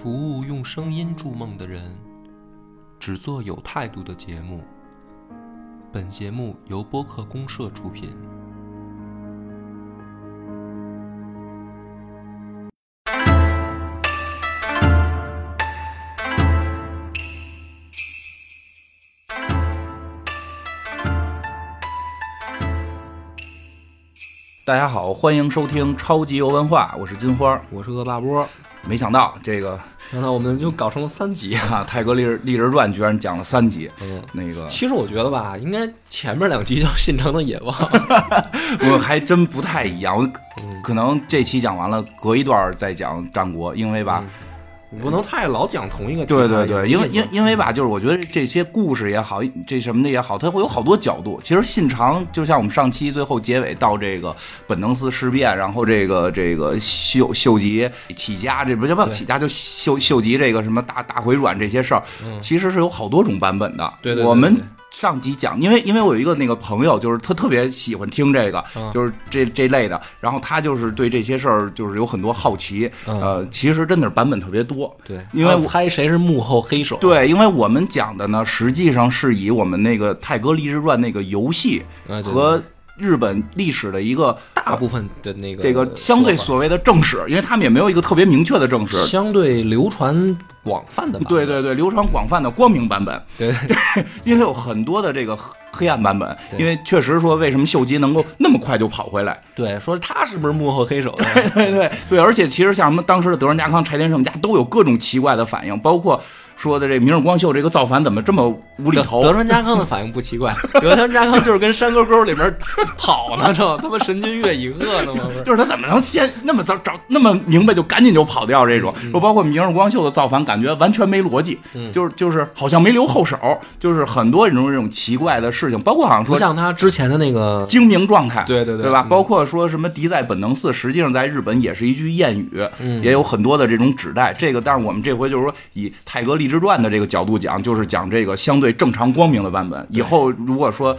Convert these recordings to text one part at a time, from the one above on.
服务用声音筑梦的人，只做有态度的节目。本节目由播客公社出品。大家好，欢迎收听超级游文化，我是金花。我是恶霸波，没想到这个然后我们就搞成了三集。啊，《泰格立日立人传》居然讲了三集，嗯，那个其实我觉得吧，应该前面两集叫《信长的野望》。我还真不太一样，我嗯可能这期讲完了，隔一段再讲战国，因为吧，你不能太老讲同一个。对对对，因为因因为吧，就是我觉得这些故事也好，这什么的也好，它会有好多角度。其实信长就像我们上期最后结尾到这个本能寺事变，然后这个这个秀秀吉起家，这不叫不对起家，就秀秀吉这个什么大大回转这些事儿，嗯其实是有好多种版本的。对对对我们对上集讲，因为因为我有一个那个朋友，就是他特别喜欢听这个，嗯就是这这类的，然后他就是对这些事儿就是有很多好奇，嗯呃，其实真的是版本特别多。对，因为我猜谁是幕后黑手。对，因为我们讲的呢，实际上是以我们那个《泰戈立志传》那个游戏和日本历史的一个大部分的那个这个相对所谓的正史，因为他们也没有一个特别明确的正史。相对流传广泛的版本。对对对，流传广泛的光明版本，对 因为有很多的这个黑黑暗版本。因为确实说，为什么秀吉能够那么快就跑回来？对，说他是不是幕后黑手 对？对对对，而且其实像什么当时的德川家康、柴田胜家都有各种奇怪的反应，包括说的这明日光秀这个造反怎么这么无厘头？德川家康的反应不奇怪，德川家康就是跟山沟沟里面跑呢，这他妈神君越以鹤呢吗？就是他怎么能先那么早找那么明白就赶紧就跑掉这种？说包括明日光秀的造反，感觉完全没逻辑，嗯就是就是好像没留后手，就是很多这种这种奇怪的事情，包括好像说不像他之前的那个精明状态，对对对对吧？嗯包括说什么敌在本能寺，实际上在日本也是一句谚语，嗯也有很多的这种指代。这个，但是我们这回就是说以《泰戈立志传》的这个角度讲，就是讲这个相对正常光明的版本。以后如果说。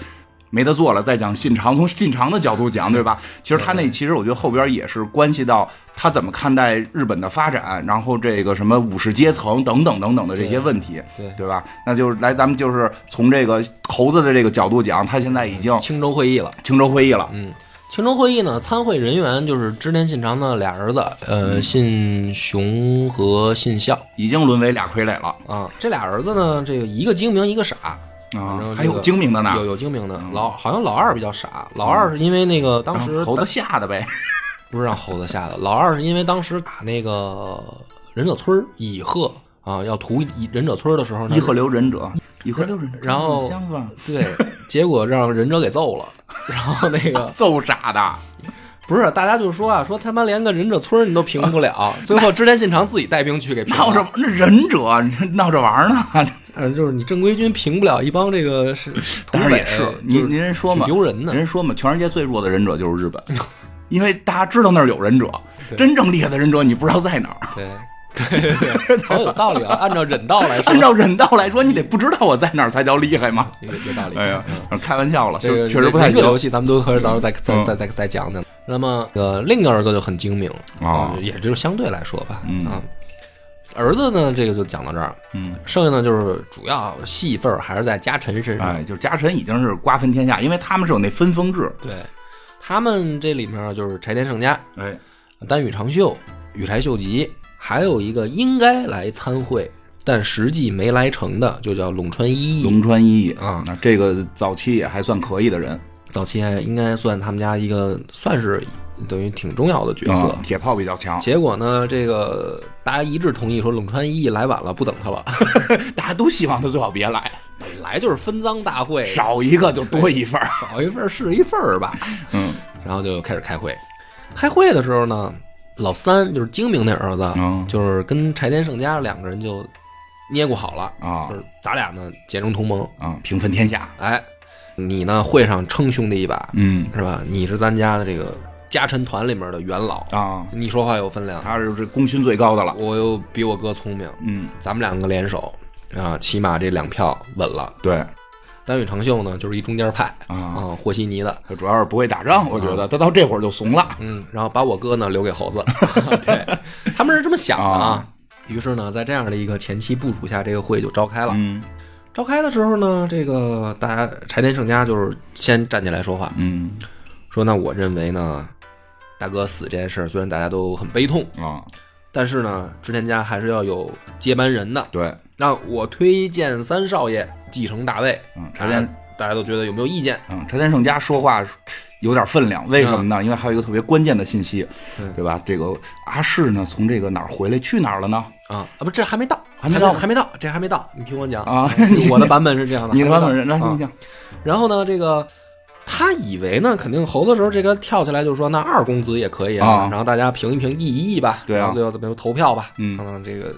没得做了，再讲信长，从信长的角度讲，对吧？其实他那其实我觉得后边也是关系到他怎么看待日本的发展，然后这个什么武士阶层等等等等的这些问题，对对吧？那就是来咱们就是从这个猴子的这个角度讲，他现在已经青州会议了。青州会议了，嗯，青州会议呢，参会人员就是织田信长的俩儿子，嗯呃，信雄和信孝已经沦为俩傀儡了啊。这俩儿子呢，这个一个精明，一个傻。反啊正，还有精明的呢，有有精明的，老好像老二比较傻，老二是因为那个当时让猴子吓的呗，不是让猴子吓的，老二是因为当时打那个忍者村儿乙贺啊，要屠乙忍者村儿的时候呢，伊贺留忍者，伊贺留忍者，然后香吧，对，结果让忍者给揍了，然后那个 揍傻的，不是大家就说啊，说他妈连个忍者村你都平不了，最后织田信长自己带兵去给平闹着了。那忍者闹着玩儿呢，嗯，就是你正规军平不了一帮这个是当然，也是，您您人说嘛，挺丢人呢人说嘛，全世界最弱的忍者就是日本，因为大家知道那儿有忍者，真正厉害的忍者你不知道在哪儿。对对对对，好有道理啊！按照忍道来说，按照忍道来说，你得不知道我在哪儿才叫厉害嘛。有有道理。哎呀嗯，开玩笑了，这个确实不太行游戏，咱们都可以到时候再再嗯再再再讲讲。那么，呃，另一个儿子就很精明哦啊，也就是相对来说吧，嗯啊，儿子呢，这个就讲到这儿，嗯，剩下呢就是主要戏份还是在家臣身上。哎，就是家臣已经是瓜分天下，因为他们是有那分封制。对，他们这里面就是柴田胜家、哎，丹羽长秀、羽柴秀吉，还有一个应该来参会，但实际没来成的，就叫陇川一义。龙川一义啊那这个早期也还算可以的人，早期还应该算他们家一个算是等于挺重要的角色。啊铁炮比较强，结果呢，这个大家一致同意说陇川一义来晚了，不等他了。大家都希望他最好别来，本来就是分赃大会，少一个就多一份儿。少一份儿是一份儿吧。嗯然后就开始开会。开会的时候呢，老三就是精明那儿子，嗯就是跟柴田胜家两个人就捏咕好了，啊就是咱俩呢结成同盟。啊，平分天下。哎，你呢会上称兄弟一把，嗯是吧？你是咱家的这个家臣团里面的元老，啊，你说话有分量。他是这功勋最高的了。我又比我哥聪明，嗯，咱们两个联手啊，起码这两票稳了。对丹羽长秀呢，就是一中间派啊，啊，和稀泥的，他主要是不会打仗，我觉得他到这会儿就怂了。嗯，然后把我哥呢留给猴子，对，他们是这么想的啊。于是呢，在这样的一个前期部署下，这个会就召开了。嗯召开的时候呢，这个大家柴田胜家就是先站起来说话，嗯说那我认为呢，大哥死这件事虽然大家都很悲痛，啊，但是呢，织田家还是要有接班人的。对，那我推荐三少爷继承大位，嗯，柴田大家都觉得有没有意见？嗯，柴田胜家说话有点分量，为什么呢？因为还有一个特别关键的信息，嗯对吧？这个阿市呢，从这个哪儿回来，去哪儿了呢？啊啊不，这还没到，还没到还没到，这还没到，你听我讲啊 嗯我的版本是这样的，你的版本是，来你讲，然后呢，这个他以为呢，肯定猴子时候这个跳起来就说，那二公子也可以啊然后大家评一评，议一议吧，对啊。然后最后怎么样投票吧，嗯。看看这个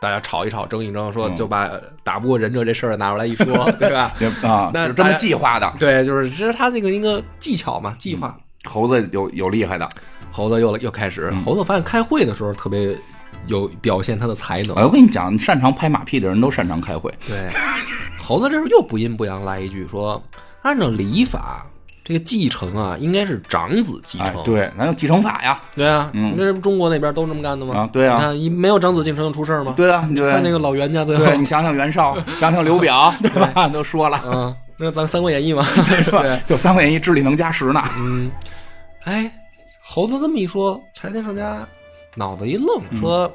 大家吵一吵，争一争，说嗯。就把打不过忍者这事儿拿出来一说，对吧？也啊，那是这么家计划的。对，就是这是他那个一个技巧嘛，计划。猴子有有厉害的，猴子又又开始，嗯。猴子发现开会的时候特别有表现他的才能，哎，我跟你讲，擅长拍马屁的人都擅长开会。对，猴子这时候又不阴不阳来一句说，按照礼法，这个继承啊，应该是长子继承。哎，对，咱有继承法呀。对啊，嗯这中国那边都这么干的吗？啊对啊你看一没有长子继承就出事儿吗？对啊，对看那个老袁家最后，对你想想袁绍，想想刘表，对吧？都说了，嗯，那咱《三国演义》嘛，对，就《三国演义》智力能加十呢。嗯，哎，猴子这么一说，柴田胜家脑子一愣，嗯说。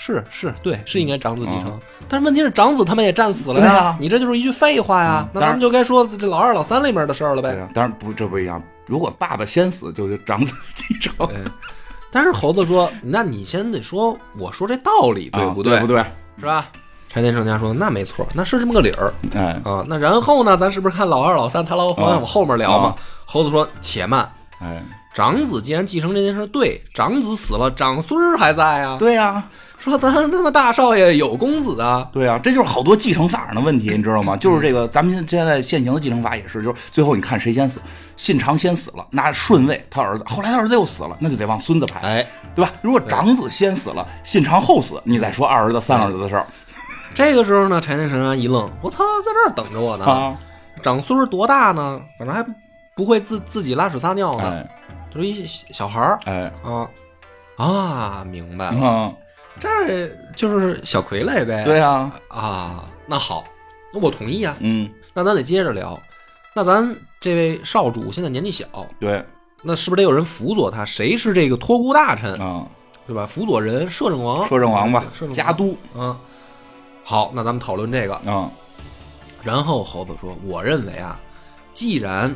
是是，对，是应该长子继承，但是问题是长子他们也战死了呀，你这就是一句废话呀，嗯那咱们就该说这老二、老三里面的事儿了呗。当然不，这不一样。如果爸爸先死，就是长子继承，对，但是猴子说，那你先得说，我说这道理对不啊对？不对？是吧？柴田胜家说，那没错，那是这么个理儿哎啊。那然后呢，咱是不是看老二、老三，他老往往后面聊嘛啊？猴子说，且慢。哎，长子既然继承这件事对，长子死了，长孙儿还在啊。对呀，说咱他妈大少爷有公子啊，对啊，这就是好多继承法上的问题，你知道吗？就是这个，咱们现在现行的继承法也是，就是最后你看谁先死，信长先死了，那顺位他儿子，后来他儿子又死了，那就得往孙子排，哎，对吧？如果长子先死了，信长后死，你再说二儿子、三儿子的事儿 这个时候呢，柴田神安一愣，我操，在这儿等着我呢。啊，长孙儿多大呢？反正还不会自自己拉屎撒尿呢，哎就是一小小孩儿哎啊啊，明白了，啊，这就是小傀儡呗。对啊，啊，那好，那我同意啊。嗯，那咱得接着聊。那咱这位少主现在年纪小，对那是不是得有人辅佐他？谁是这个托孤大臣，啊，对吧？辅佐人摄政王，摄政王吧摄政，王家督嗯，好，那咱们讨论这个。啊，然后猴子说：“我认为啊，既然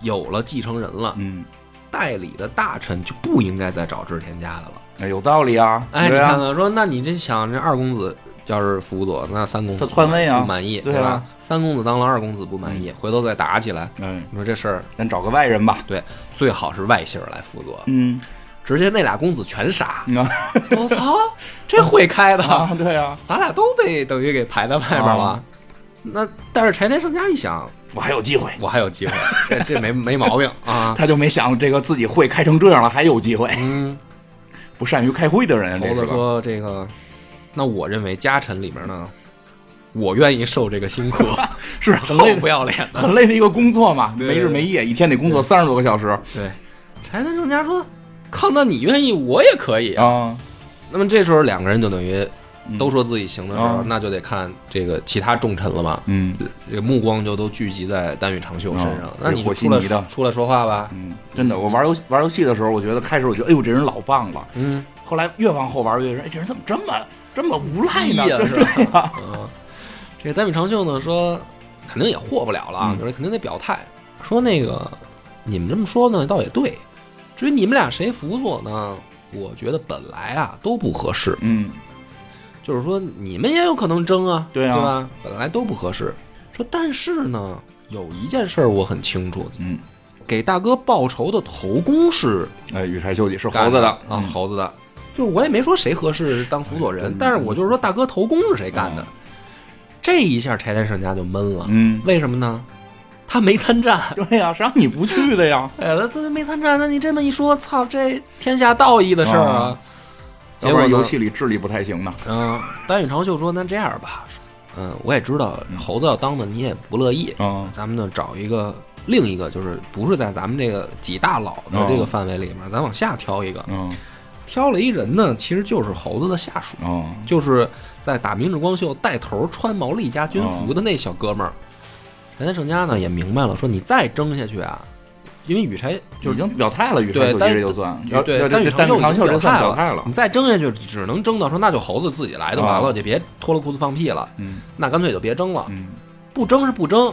有了继承人了，嗯，代理的大臣就不应该再找织田家的了。哎有道理啊，哎，你看看，说那你这想这二公子要是辅佐，那三公子他篡位啊不满意，对啊吧？三公子当了二公子不满意，回头再打起来，嗯，你说这事儿咱找个外人吧，对，最好是外姓来辅佐，嗯，直接那俩公子全杀。啊我操，这会开的，啊，对呀，咱俩都被等于给排在外边了。啊那但是柴田胜家一想，我还有机会，我还有机会，这这没没毛病啊。他就没想这个自己会开成这样了，还有机会，嗯，不善于开会的人，猴子说这个，那我认为家臣里面呢，我愿意受这个辛苦，是很累不要脸。的。很累的一个工作嘛，对没日没夜，一天得工作三十多个小时。对，柴田胜家说，靠，那你愿意，我也可以啊。啊，那么这时候两个人就等于嗯都说自己行的时候，啊。那就得看这个其他重臣了嘛。嗯。这个目光就都聚集在丹羽长秀身上啊，那你就出来出来说话吧。嗯，真的，我玩游玩游戏的时候，我觉得开始我觉得，哎呦，这人老棒了，嗯，后来越往后玩越觉得，哎，这人怎么这么这么无赖呢？鸡呀。这是。吧，嗯，这个丹羽长秀呢说，肯定也获不了了就是肯定得表态，说那个你们这么说呢，倒也对。至于你们俩谁辅佐呢，我觉得本来啊都不合适，嗯就是说你们也有可能争啊，对啊吧？本来都不合适。说但是呢，有一件事儿我很清楚，嗯，给大哥报仇的头功是哎，羽柴秀吉是猴子的啊，嗯猴子的。就是我也没说谁合适当辅佐人嗯，但是我就是说大哥头功是谁干的嗯。这一下柴田胜家就闷了，嗯，为什么呢？他没参战，对呀，谁让你不去的呀？哎，他他没参战，那你这么一说，操，这天下道义的事儿啊啊。结果游戏里智力不太行呢。嗯，丹羽长秀说：“那这样吧，嗯，我也知道猴子要当的你也不乐意，嗯咱们呢找一个另一个，就是不是在咱们这个几大佬的这个范围里面，咱往下挑一个。嗯挑了一人呢，其实就是猴子的下属，哦，就是在打明治光秀带头穿毛利家军服的那小哥们儿。柴田胜家呢也明白了，说你再争下去啊，因为羽柴就是已经表态了，羽柴秀对但这就算，但羽长秀已经表态了。你，再争下去，只能争到说那就猴子自己来就完了，啊。就别脱了裤子放屁了。嗯。那干脆就别争了，嗯，不争是不争，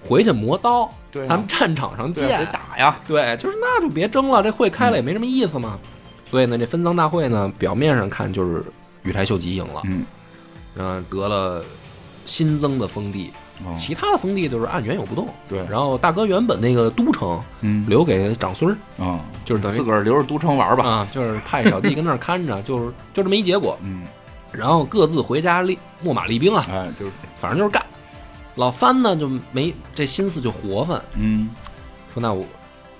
回去磨刀，咱们战场上见。打呀，对，就是那就别争了，这会开了也没什么意思嘛。所以呢，这分赃大会呢，表面上看就是羽柴秀吉赢了，嗯，嗯，得了新增的封地，哦。其他的封地就是按原有不动。对。然后大哥原本那个都城嗯。留给长孙儿，啊，就是等于自个儿留着都城玩吧，啊，就是派小弟跟那儿看着，就是就这么一结果。嗯，然后各自回家立秣马立兵啊，哎，就是。反正就是干。老番呢就没这心思就活泛，嗯。说那我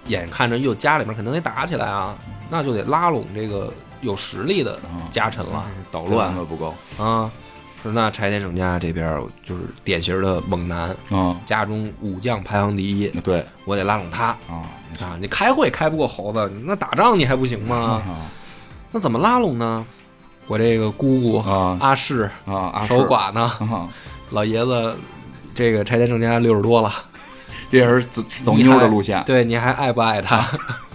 眼看着又家里面肯定得打起来啊，那就得拉拢这个有实力的啊家臣了。捣乱可不够，啊。说那柴田胜家这边就是典型的猛男，啊，家中武将排行第一，对我得拉拢他啊啊！你开会开不过猴子，那打仗你还不行吗？啊那怎么拉拢呢？我这个姑姑啊阿氏啊，守寡呢，啊，老爷子这个柴田胜家六十多了，这也是走走妞的路线，对，你还爱不爱他？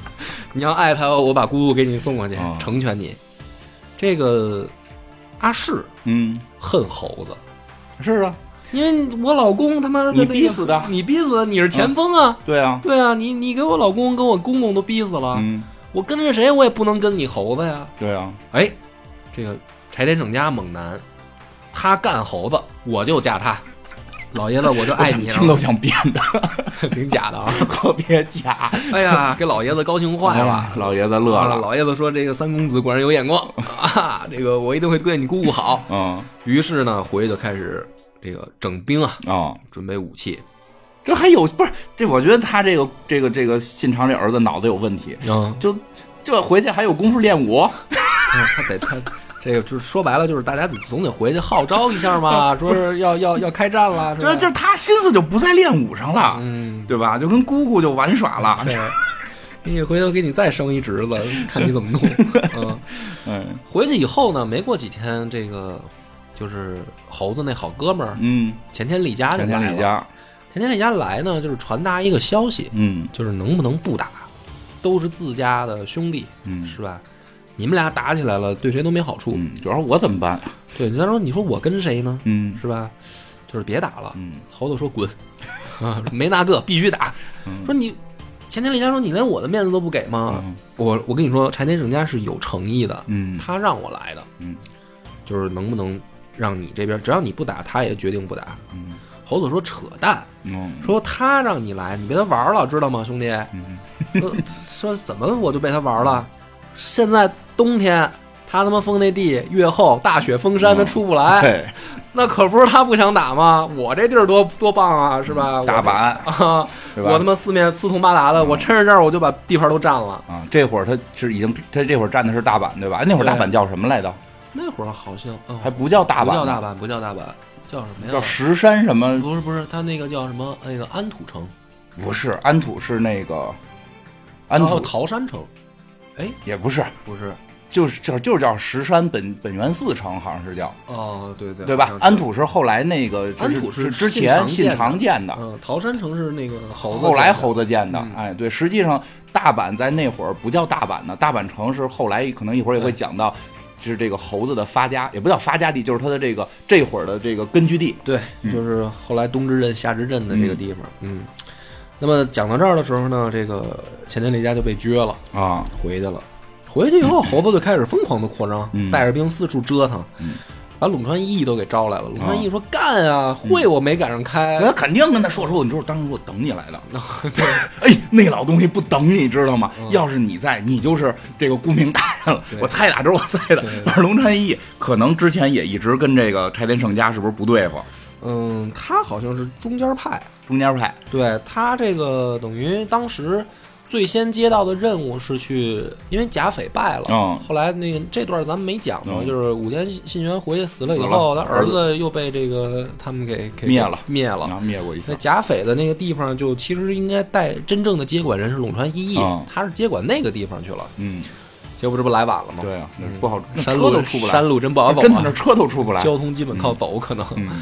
你要爱他，我把姑姑给你送过去，啊成全你。这个阿氏嗯，恨猴子，是啊，因为我老公他妈的你那个逼死的。你逼死的，你是前锋啊！对啊，对啊，你你给我老公跟我公公都逼死了，嗯，我跟着谁我也不能跟你猴子呀！对啊，哎，这个柴田胜家猛男，他干猴子，我就嫁他。老爷子，我就爱你啊听，都想编的，挺假的啊！特别假，哎呀，给老爷子高兴坏了。哎老爷子乐啊了，老爷子说：“这个三公子果然有眼光啊！这个我一定会对你姑姑好。嗯”于是呢，回去就开始这个整兵啊，啊。准备武器这还有不是这？我觉得他这个这个这个信长这儿子脑子有问题，啊。就这回去还有功夫练武，嗯他得他这个就是说白了，就是大家总得回去号召一下嘛，说是要要要开战了，这就是他心思就不在练武上了，嗯，对吧？就跟姑姑就玩耍了，对。你回头给你再生一侄子，看你怎么弄。嗯，嗯回去以后呢，没过几天，这个就是猴子那好哥们儿嗯，前田利家就前来了。田李家，前田利家来呢，就是传达一个消息，嗯就是能不能不打，都是自家的兄弟，嗯是吧？你们俩打起来了，对谁都没好处。嗯，主要我怎么办？对，你再说，你说我跟谁呢？嗯是吧？就是别打了。嗯猴子说滚，啊 没那个必须打。嗯说你前田利家说你连我的面子都不给吗？嗯我我跟你说，柴田胜家是有诚意的，嗯他让我来的，嗯就是能不能让你这边，只要你不打，他也决定不打。嗯猴子说扯淡，嗯说他让你来，你被他玩了，知道吗，兄弟？嗯说 说怎么我就被他玩了？现在冬天，他他妈封那地越厚，大雪封山，他出不来，对，那可不是他不想打吗？我这地儿多多棒啊，是吧？大阪啊，我他妈四面四通八达的，我趁着这儿我就把地盘都占了。啊，这会儿他是已经他这会儿占的是大阪对吧？那会儿大阪叫什么来着？那会儿好像、嗯还不叫大阪，不叫大，阪，不叫大阪，叫什么呀？叫石山什么？不是不是，他那个叫什么？那个安土城，不是安土是那个安哦土桃山城，哎，也不是，不是，就是叫就是叫石山本本源寺城，好像是叫哦，对对对吧安土是后来那个就安土是是之前信长建的嗯，桃山城是那个猴子后来猴子建的嗯。哎，对，实际上大阪在那会儿不叫大阪呢，大阪城是后来可能一会儿也会讲到。是这个猴子的发家，也不叫发家地，就是他的这个这会儿的这个根据地。对，就是后来东之镇、夏之镇的这个地方。嗯，那么讲到这儿的时候呢，这个前田利家就被撅了，啊，回去了。回去以后，猴子就开始疯狂的扩张，嗯带着兵四处折腾，嗯把陇川义都给招来了。陇川义说：“干啊，会我没赶上开。那肯定跟他说说，你知道当时我等你来的。哎，那老东西不等你，知道吗？要是你在，你就是这个顾命大人了。我猜打这是我猜的对。反正龙川义可能之前也一直跟这个柴田胜家是不是不对付？嗯，他好像是中间派，中间派。对他这个等于当时最先接到的任务是去，因为贾匪败了，嗯。后来那个这段咱们没讲嘛，嗯。就是武田信玄回去死了以后，他儿子。又被这个他们给给灭了。灭了。啊，灭过一那次。甲斐的那个地方，就其实应该带真正的接管人是陇川一义，嗯。他是接管那个地方去了。嗯。结果这不来晚了吗？对啊，那不好，山路都出不来，山路真不好走啊。真的那，车都出不来。交通基本靠走，可能。嗯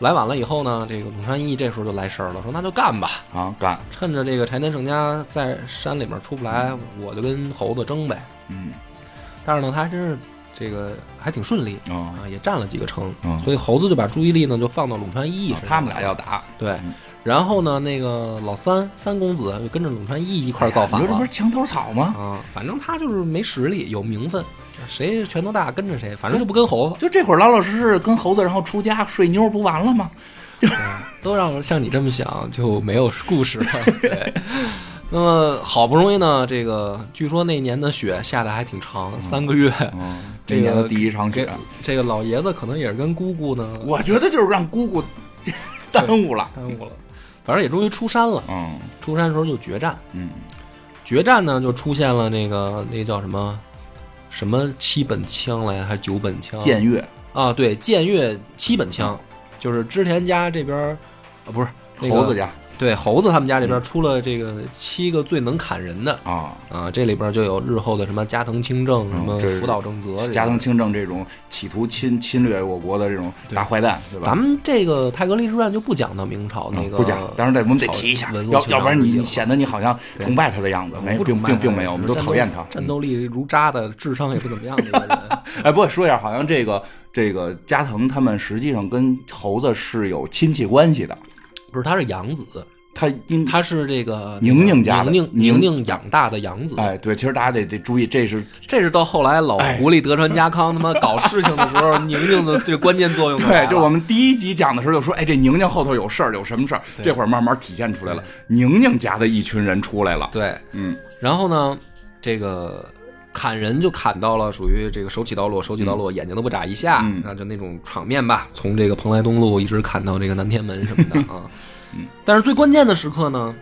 来晚了以后呢，这个鲁山一这时候就来事儿了，说那就干吧，啊，干，趁着这个柴田胜家在山里面出不来，我就跟猴子争呗。嗯。但是呢，他还真是这个还挺顺利啊，啊，也占了几个城，嗯所以猴子就把注意力呢就放到鲁川一身上了。他们俩要打，对。嗯，然后呢，那个老三三公子就跟着鲁川一一块儿造反了。你说这不是墙头草吗？啊。反正他就是没实力，有名分，谁拳头大跟着谁，反正就不跟猴子，就这会儿老老实实跟猴子，然后出家睡妞不完了吗？都让像你这么想就没有故事了。对。那么好不容易呢，这个据说那年的雪下的还挺长，三个月。嗯，这年的第一场给雪，这个老爷子可能也是跟姑姑呢我觉得就是让姑姑 耽误了。耽误了，反正也终于出山了。嗯出山的时候就决战，嗯决战呢就出现了那个那叫什么什么七本枪来还是九本枪？剑月。啊，对，剑月七本枪，就是织田家这边啊不是、那个猴子家对猴子他们家里边出了这个七个最能砍人的。啊，啊，这里边就有日后的什么加藤清正、什么福岛正则，加藤清正这种企图侵侵略我国的这种大坏蛋，对吧？咱们这个泰格立志传就不讲到明朝那个，嗯不讲，但是得我们得提一下，要要不然你你显得你好像崇拜他的样子，没并并并没有，我们都讨厌他。战斗力如渣的，智商也不怎么样的一个人。哎，不过说一下，好像这个这个加藤他们实际上跟猴子是有亲戚关系的，不是，他是养子，他因他是这个宁宁家的宁宁宁养大的养子。哎对，其实大家得得注意，这是这是到后来老哎狐狸德川家康他妈搞事情的时候，宁宁的最关键作用对，了。就我们第一集讲的时候就说，哎，这宁宁后头有事儿，有什么事儿？对这会儿慢慢体现出来了，宁宁家的一群人出来了。对，嗯然后呢，这个砍人就砍到了属于这个手起刀落，手起刀落，眼睛都不眨一下，嗯那就那种场面吧。从这个蓬莱东路一直砍到这个南天门什么的啊。嗯但是最关键的时刻呢，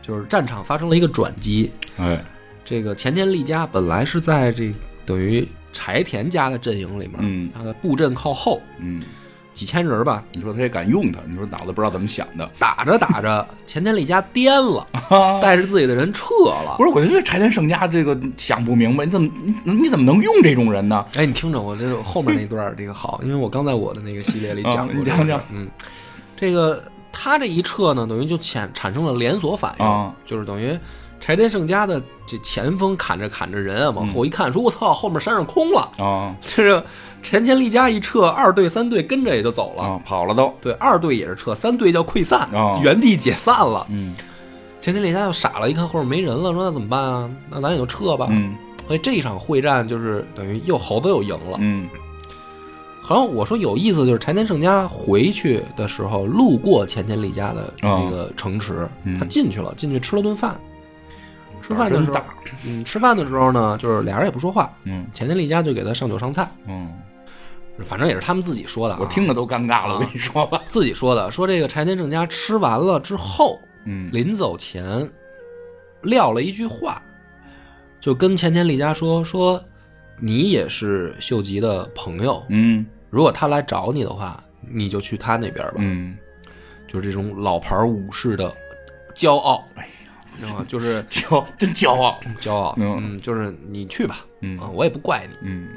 就是战场发生了一个转机。哎，这个前田利家本来是在这等于柴田家的阵营里面，嗯他的布阵靠后，嗯，几千人吧，你说他也敢用他，你说脑子不知道怎么想的。打着打着，前田利家颠了，带着自己的人撤了不。是，我觉得柴田胜家这个想不明白，你怎么你你怎么能用这种人呢？哎，你听着，我这后面那段儿这个好，因为我刚在我的那个系列里讲过、啊你讲讲。嗯，这个他这一撤呢，等于就产产生了连锁反应，啊就是等于柴田胜家的这前锋砍着砍着人啊，往后一看，说我操，后面山上空了。啊这个前田利家一撤，二队三队跟着也就走了。啊，跑了都。对，二队也是撤，三队叫溃散，哦原地解散了。嗯前田利家就傻了，一看后面没人了，说那怎么办啊？那咱也就撤吧。嗯所以这一场会战就是等于又猴子又赢了。嗯好像我说有意思，就是柴田胜家回去的时候路过前田利家的那个城池，嗯他进去了，进去吃了顿饭。吃饭的时候，嗯，吃饭的时候呢，就是俩人也不说话，嗯。前田利家就给他上酒上菜，嗯，反正也是他们自己说的、啊，我听着都尴尬了，啊我跟你说吧。自己说的，说这个柴田正家吃完了之后，嗯。临走前撂了一句话，就跟前田利家说说，你也是秀吉的朋友，嗯。如果他来找你的话，你就去他那边吧。嗯，就是这种老牌武士的骄傲，哎呀，知道吗？就是 骄真骄傲。骄傲，嗯嗯，就是你去吧，嗯啊，我也不怪你，嗯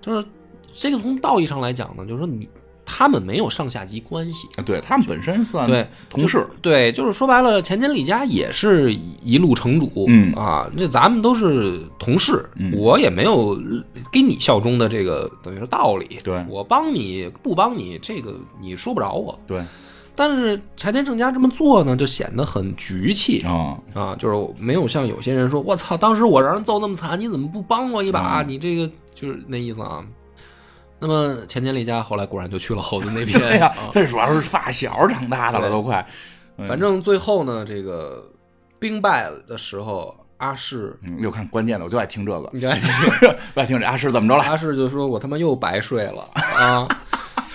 就是这个从道义上来讲呢，就是说你他们没有上下级关系，啊，对他们本身算对同事。对，就是说白了，前田利家也是一路城主，嗯啊，这咱们都是同事，嗯我也没有给你效忠的这个等于说道理，对我帮你不帮你，这个你说不着我。对但是柴田正家这么做呢，就显得很局气。啊，啊，就是没有像有些人说，我操，当时我让人揍那么惨，你怎么不帮我一把？嗯。你这个就是那意思啊。那么前田利家后来果然就去了猴子那边，哎呀啊，这主要是发小长大的了，都快。嗯。反正最后呢，这个兵败的时候，阿市，嗯，又看关键的，我就爱听这个，你爱听爱听这 阿市怎么着了？阿市就说我他妈又白睡了啊，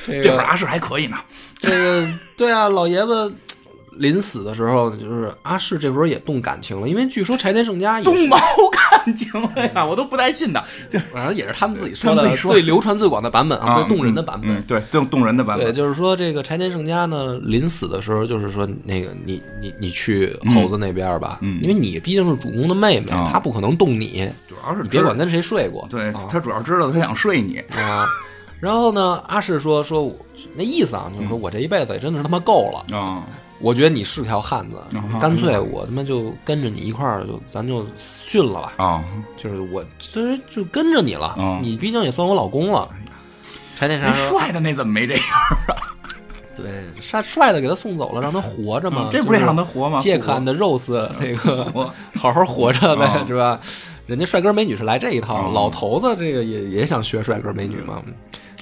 这会儿阿诗还可以呢。这个对啊，老爷子。临死的时候，就是阿市这时候也动感情了，因为据说柴田胜家也是动毛感情了呀，我都不带信的。就反正也是他们自己说的最流传最广的版本啊，最动人的版本。嗯，对，最动人的版对，本。就是说这个柴田胜家呢，临死的时候，就是说那个你你你去猴子那边吧，嗯因为你毕竟是主公的妹妹，啊他不可能动你，主要是你别管跟谁睡过，对啊他主要知道他想睡你。啊。然后呢，阿世说说我那意思啊，就是说我这一辈子也真的是他妈够了，啊我觉得你是条汉子，啊干脆我他妈就跟着你一块儿就咱就训了吧，啊！就是我这就跟着你了，啊你毕竟也算我老公了。柴田那山说帅的那怎么没这样啊？：“ 对，帅帅的给他送走了，让他活着嘛。嗯这不是让他活吗？杰克安的 Rose 这个 好好活着呗，啊是吧？人家帅哥美女是来这一套，啊老头子这个也也想学帅哥美女嘛。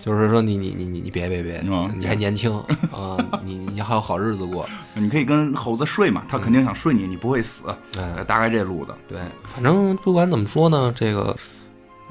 就是说你你你你你别别别，啊你还年轻啊，你你还有好日子过。你可以跟猴子睡嘛，他肯定想睡你，你不会死。哎，大概这路子，对，反正不管怎么说呢，这个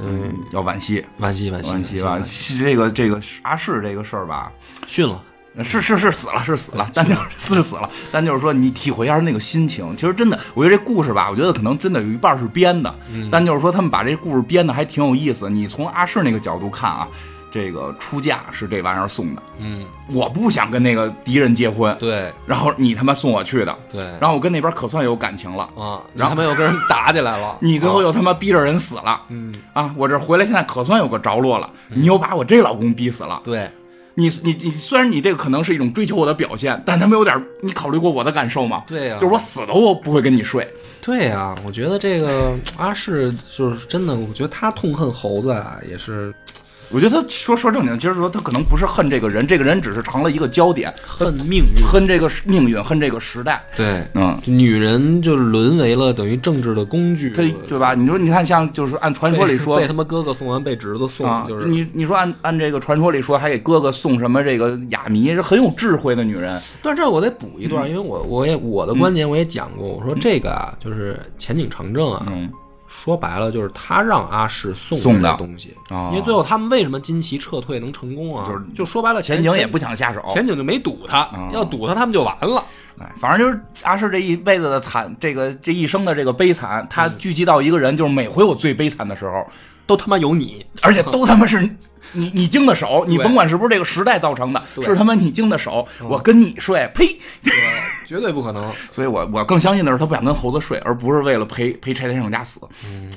嗯，要惋惜，惋惜惋惜惋惜吧。惋惜这个这个阿世这个事儿吧，训了，是是是死了是死了，但就是是死了，但就是说你体会一下那个心情。其实真的，我觉得这故事吧，我觉得可能真的有一半是编的，但就是说他们把这故事编的还挺有意思。你从阿世那个角度看啊，这个出嫁是这玩意儿送的，嗯，我不想跟那个敌人结婚，对然后你他妈送我去的，对，然后我跟那边可算有感情了。啊，然后他妈又跟人打起来了，你最后啊又他妈逼着人死了，嗯，啊！我这回来现在可算有个着落了，你又把我这老公逼死了。对。你你你，虽然你这个可能是一种追求我的表现，但他们有点，你考虑过我的感受吗？对呀就是我死了我不会跟你睡。对呀、我觉得这个阿世就是真的，我觉得他痛恨猴子啊，也是我觉得他说说正经，其实说他可能不是恨这个人，这个人只是成了一个焦点，恨命运。恨这个命运，恨这个时代。对，嗯，女人就沦为了等于政治的工具，对对吧？你说，你看，像就是按传说里说 被他妈哥哥送完，被侄子送，啊，就是你你说按按这个传说里说，还给哥哥送什么这个哑谜，是很有智慧的女人。但是这我得补一段，因为我我也我的观点我也讲过，我说这个啊，就是前景长政啊，嗯说白了就是他让阿世送送的东西，哦因为最后他们为什么金旗撤退能成功啊？就是就说白了，前景也不想下手，前景就没堵他，嗯要堵他他们就完了。哎，反正就是阿世这一辈子的惨，这个这一生的这个悲惨，他聚集到一个人，就是每回我最悲惨的时候，都他妈有你，而且都他妈是 你你经的手，你甭管是不是这个时代造成的，是他妈你经的手，我跟你睡，呸！绝对不可能。所以我我更相信的是他不想跟猴子睡，而不是为了陪陪柴田胜家死。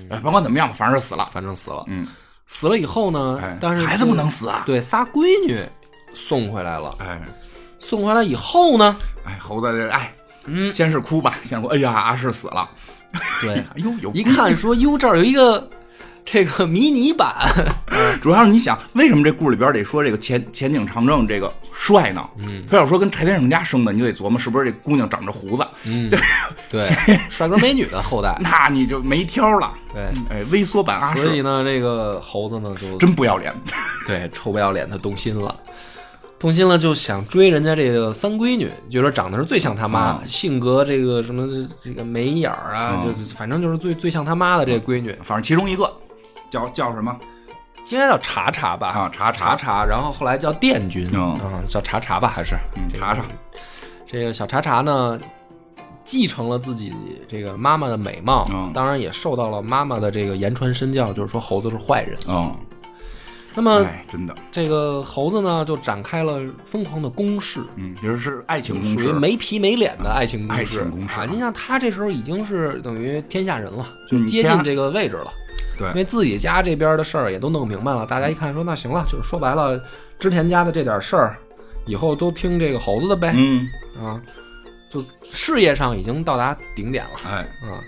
哎，甭管怎么样吧，反正是死了。反正死了，嗯，死了以后呢哎，但是孩子不能死啊。对，仨闺女送回来了，哎。送回来以后呢，哎，猴子这哎，嗯，先是哭吧，先哭，哎呀，阿是死了。对，哎呦，有一看说哟，这儿有一个这个迷你版，主要是你想，为什么这故事里边得说这个前前景长政这个帅呢？嗯。他要说跟柴田胜家生的，你就得琢磨是不是这姑娘长着胡子，嗯，对，帅哥美女的后代，那你就没挑了。对，哎，微缩版阿世所以呢，这个猴子呢就真不要脸。对臭不要脸，他动心了。动心了就想追人家这个三闺女，觉得长得是最像他妈，啊。性格这个什么这个眉眼儿啊，啊。就是反正就是最最像他妈的这个闺女，反正其中一个叫叫什么应该叫查查吧？啊？查查查，然后后来叫殿军，嗯啊，叫查查吧，还是嗯这个查查这个小查查呢，继承了自己这个妈妈的美貌，嗯当然也受到了妈妈的这个言传身教，就是说猴子是坏人。嗯，那么哎，真的，这个猴子呢，就展开了疯狂的攻势，嗯，其实是爱情公属于。没皮没脸的爱情攻势爱势情攻势啊！你像他这时候已经是等于天下人了，就嗯接近这个位置了。对。因为自己家这边的事儿也都弄明白了，大家一看说那行了，就是说白了，织田家的这点事儿，以后都听这个猴子的呗，嗯，啊，就事业上已经到达顶点了哎，啊，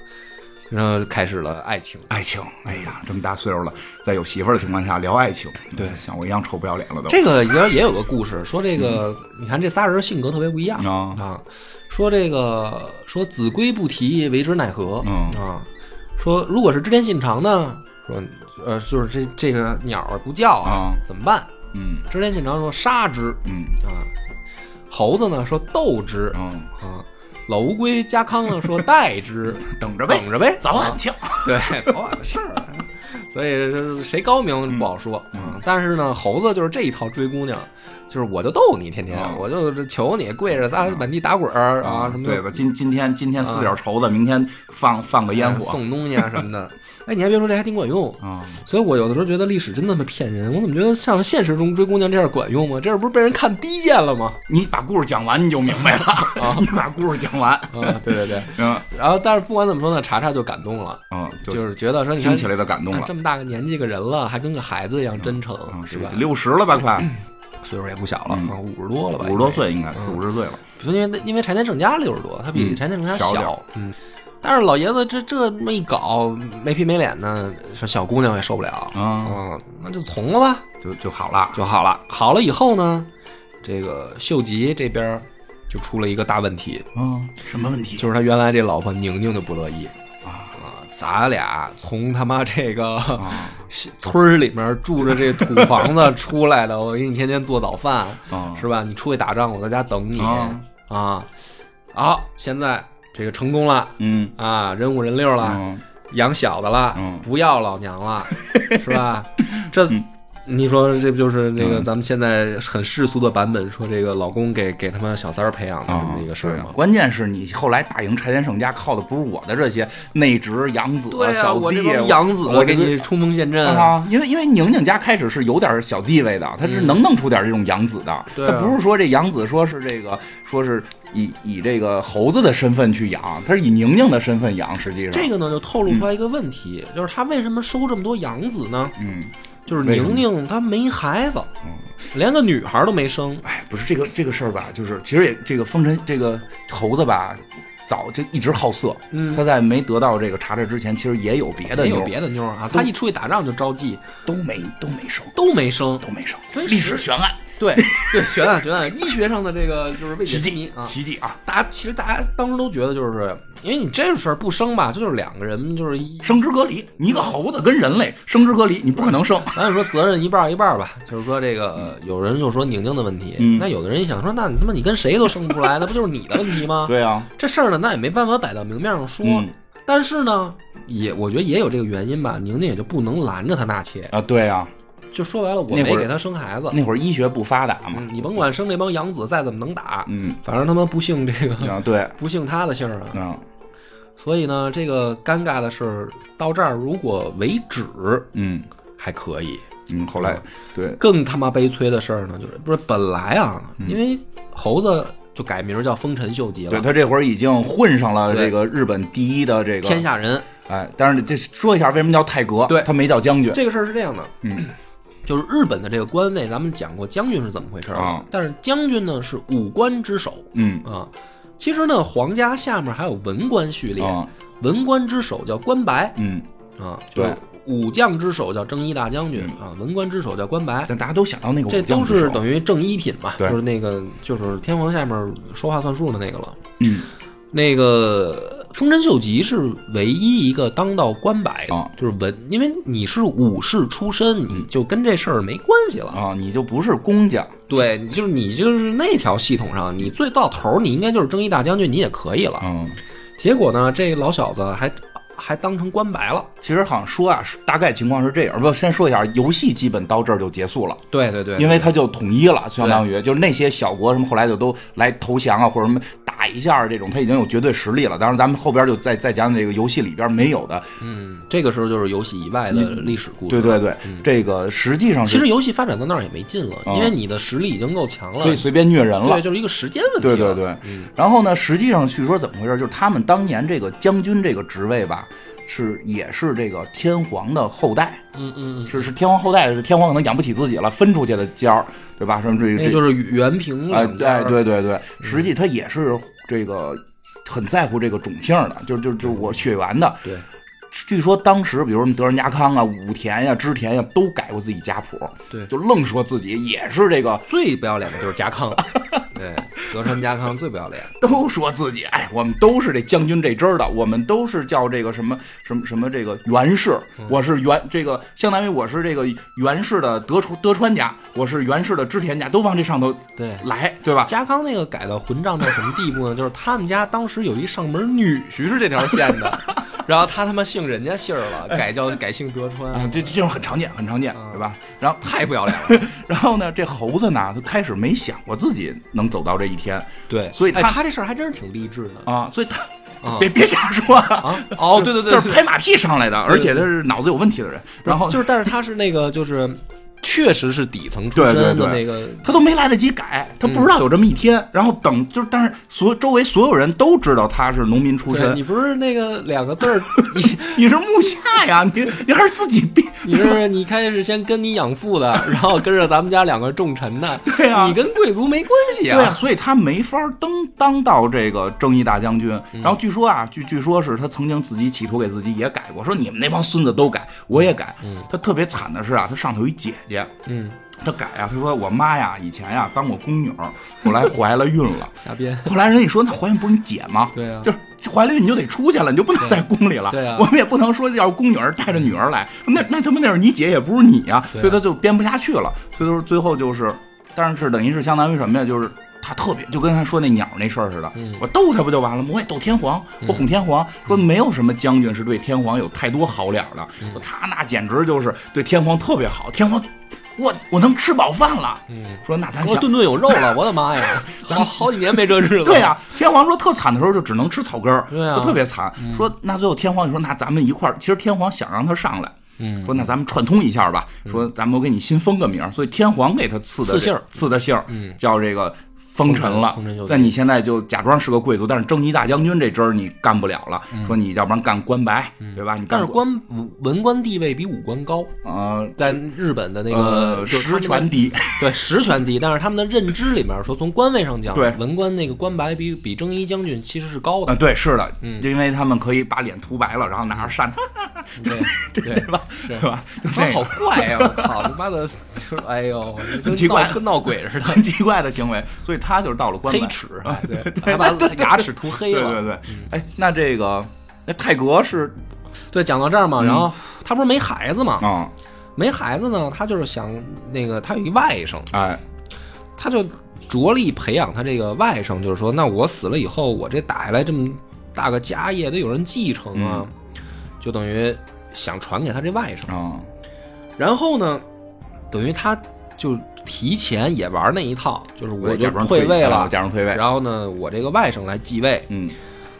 然后开始了爱情。爱情，哎呀，这么大岁数了，在有媳妇儿的情况下聊爱情，对。像我一样臭不要脸了都。这个也也有个故事，说这个、你看这仨人性格特别不一样啊。啊，说这个说子规不提，为之奈何？嗯。啊，说如果是织田信长呢，说呃就是这这个鸟儿不叫啊怎么办？嗯。织田信长说杀之嗯。啊，猴子呢说斗之嗯，啊，老乌龟家康呢说待之，等着呗，等着呗，啊早晚庆。对，早晚的事儿。所以谁高明不好说。啊。但是呢，猴子就是这一套追姑娘，就是我就逗你，天天、啊我就求你跪着仨满地打滚儿啊什么的，对吧？今今天今天撕点绸子，明天放放个烟火送东西啊什么的。哎，你还别说，这还挺管用。啊，所以我有的时候觉得历史真他妈骗人，我怎么觉得像现实中追姑娘这样管用吗？这不是被人看低贱了吗？你把故事讲完你就明白了，啊你把故事讲完，啊，对对对。嗯然后，但是不管怎么说呢，查查就感动了，嗯，就就是觉得说你听起来的感动了啊这，么大个年纪个人了，还跟个孩子一样真诚，嗯是吧？六十了吧，快 岁数也不小了，五十多了吧？五十多岁应该四五十岁了，因为因为因为柴田胜家六十多，他比嗯柴田胜家小嗯。但是老爷子这这么一搞，没皮没脸的，说小姑娘也受不了，啊，嗯，那就从了吧，就就好了，就好了。好了以后呢，这个秀吉这边就出了一个大问题，嗯，什么问题？就是他原来这老婆宁宁就不乐意咱俩从他妈这个啊。村儿里面住着这土房子出来的，我给你天天做早饭，啊，是吧？你出去打仗，我在家等你。啊。啊。好，现在这个成功了。嗯。啊，人五人六了，嗯。养小的了，嗯。不要老娘了，是吧？这 嗯你说这不就是那个嗯。咱们现在很世俗的版本，说这个老公给给他们小三儿培养的这啊么一个事儿吗？关键是你后来打赢柴田胜家靠的不是我的这些内侄养子、小弟、啊养子我给你冲锋陷阵，啊，因为因为宁宁家开始是有点小地位的，他是能弄出点这种养子的，他不是说这养子说是这个说是以以这个猴子的身份去养，他是以宁宁的身份养，实际上。这个呢就透露出来一个问题，就是他为什么收这么多养子呢？嗯就是宁宁她没孩子，嗯。连个女孩都没生。哎，不是这个这个事儿吧，就是其实也这个风尘这个猴子吧，早就一直好色。嗯他在没得到这个查查之前，其实也有别的妞，也有别的妞啊，他一出去打仗就招妓，都没都没生，都没生。都没生。所以历史悬案，对 对，悬案悬案，医学上的这个就是未解奇迹之谜啊。奇迹啊！大家其实大家当时都觉得，就是因为你这事儿不生吧，这就是两个人就是一，生殖隔离，你一个猴子跟人类生殖隔离，你不可能生。咱就说责任一半儿一半儿吧。就是说这个呃有人就说宁宁的问题，嗯那有的人一想说，那你他妈你跟谁都生不出来，那不就是你的问题吗？对啊，这事儿呢，那也没办法摆到明面上说。嗯但是呢，也我觉得也有这个原因吧，宁宁也就不能拦着他纳妾。啊，对啊，就说白了，我没给他生孩子，那会儿医学不发达嘛，嗯，你甭管生那帮养子再怎么能打，嗯反正他们不姓这个，啊，对，不姓他的姓儿啊。嗯所以呢，这个尴尬的事儿到这儿如果为止嗯还可以，嗯，后来对，更他妈悲催的事儿呢，就是不是本来啊，嗯因为猴子就改名叫丰臣秀吉了，对他这会儿已经混上了这个日本第一的这个天，下人。哎，但是这说一下为什么叫泰格，对他没叫将军，这个事儿是这样的，嗯 就是日本的这个官位，咱们讲过将军是怎么回事啊但是将军呢是武官之首嗯啊。其实呢，皇家下面还有文官序列，啊文官之首叫官白嗯，啊，对就是武将之首叫征一大将军啊，文官之首叫官白。但大家都想到那个这都是等于于正一品嘛，对就是那个就是天皇下面说话算数的那个了。嗯那个丰臣秀吉是唯一一个当到官白的，啊就是文，因为你是武士出身，你就跟这事儿没关系了。啊，你就不是公家，对，就是你就是那条系统上，你最到头你应该就是征一大将军，你也可以了。嗯。结果呢，这老小子还还当成官白了。其实好像说啊，大概情况是这样。不，先说一下，游戏基本到这儿就结束了，对对对，因为他就统一了，相当于就是那些小国什么后来就都来投降啊，或者什么打一下这种，他已经有绝对实力了。当然，咱们后边就再再讲讲这个游戏里边没有的。嗯，这个时候就是游戏以外的历史故事。对对对，这个实际上是其实游戏发展到那儿也没劲了，啊因为你的实力已经够强了，可以随便虐人了对，。就是一个时间问题了。对对对嗯，然后呢，实际上据说怎么回事？就是他们当年这个将军这个职位吧，是也是这个天皇的后代，嗯嗯嗯，是是天皇后代，是天皇可能养不起自己了，分出去的家儿，对吧？什么这这那就是原平哎两家哎，对对对，实际他也是这个很在乎这个种姓的，就就就我血缘的。对，据说当时，比如什么德仁家康啊、武田呀、织田呀，都改过自己家谱，对就愣说自己也是这个，最不要脸的就是家康，对，德川家康最不要脸。都说自己，哎，我们都是这将军这支儿的，我们都是叫这个什么什么什么这个源氏，嗯我是源这个相当于我是这个源氏的德川德川家，我是源氏的织田家，都往这上头对，来，对吧？家康那个改到混账到什么地步呢？就是他们家当时有一上门女婿是这条线的，然后他他妈姓人家姓儿了，改叫改姓德川，啊，这这种很常见，很常见，啊对吧？然后太不要脸了。然后呢，这猴子呢，他开始没想过自己能走到这一天对，所以他这事儿还真是挺励志的啊，所以他啊别别瞎说啊，啊！哦，对对对，就是拍马屁上来的，而且他是脑子有问题的人。然后就是，但是他是那个就是确实是底层出身的那个，他都没来得及改，他不知道有这么一天。然后等就是，但是所周围所有人都知道他是农民出身你，不是那个两个字儿，你你是木下呀，你你还是自己编。你是你开始先跟你养父的，然后跟着咱们家两个重臣的，对啊你跟贵族没关系对啊，啊。所以他没法登当到这个正义大将军。嗯然后据说啊，据据说是他曾经自己企图给自己也改过，说你们那帮孙子都改，我也改。他特别惨的是啊，他上头有一姐姐，嗯，他改啊，他说我妈呀以前呀当过宫女儿，后来怀了孕了。瞎编。后来人家说那怀孕不是你姐吗？对啊就是怀了孕你就得出去了，你就不能在宫里了。对啊我们也不能说要宫女儿带着女儿来，那那他妈那是你姐也不是你呀、所以他就编不下去了，所以说最后就是，但是等于是相当于什么呀？就是。他特别就跟他说那鸟那事儿似的，嗯。我逗他不就完了吗？我也逗天皇，我哄天皇，说没有什么将军是对天皇有太多好脸的，嗯。他那简直就是对天皇特别好，天皇，我我能吃饱饭了，嗯，说那咱想我顿顿有肉了，我的妈呀，咱好几年没这日子。对呀、天皇说特惨的时候就只能吃草根儿，对啊。就特别惨。说那最后天皇就说那咱们一块儿，其实天皇想让他上来，嗯，说那咱们串通一下吧，说咱们我给你新封个名儿，所以天皇给他赐的赐姓儿。赐的姓叫这个。封臣了封臣就，但你现在就假装是个贵族，但是征夷大将军这职儿你干不了了。说你要不然干官白，对吧？但是官文文官地位比武官高，呃在日本的那个呃实权低，对实权低，但是他们的认知里面说，从官位上讲，对文官那个官白比比征夷将军其实是高啊，的，对，是的，嗯因为他们可以把脸涂白了，然后拿着扇，对对对吧？是对吧？就他那好怪呀！我靠，他妈的，就是哎呦，跟奇怪跟闹鬼似的，很奇怪的行为，所以他就是到了官白黑齿，哎 对，还把牙齿涂黑了。对对对，哎，那这个那泰格是对，讲到这儿嘛，然后他不是没孩子嘛，啊，没孩子呢，他就是想那个，他有一外甥，哎，他就着力培养他这个外甥，就是说，那我死了以后，我这打下来这么大个家业，得有人继承啊，就等于想传给他这外甥。啊，然后呢，等于他就提前也玩那一套，就是我就退位了，假装退位，然后呢，我这个外甥来继位。嗯，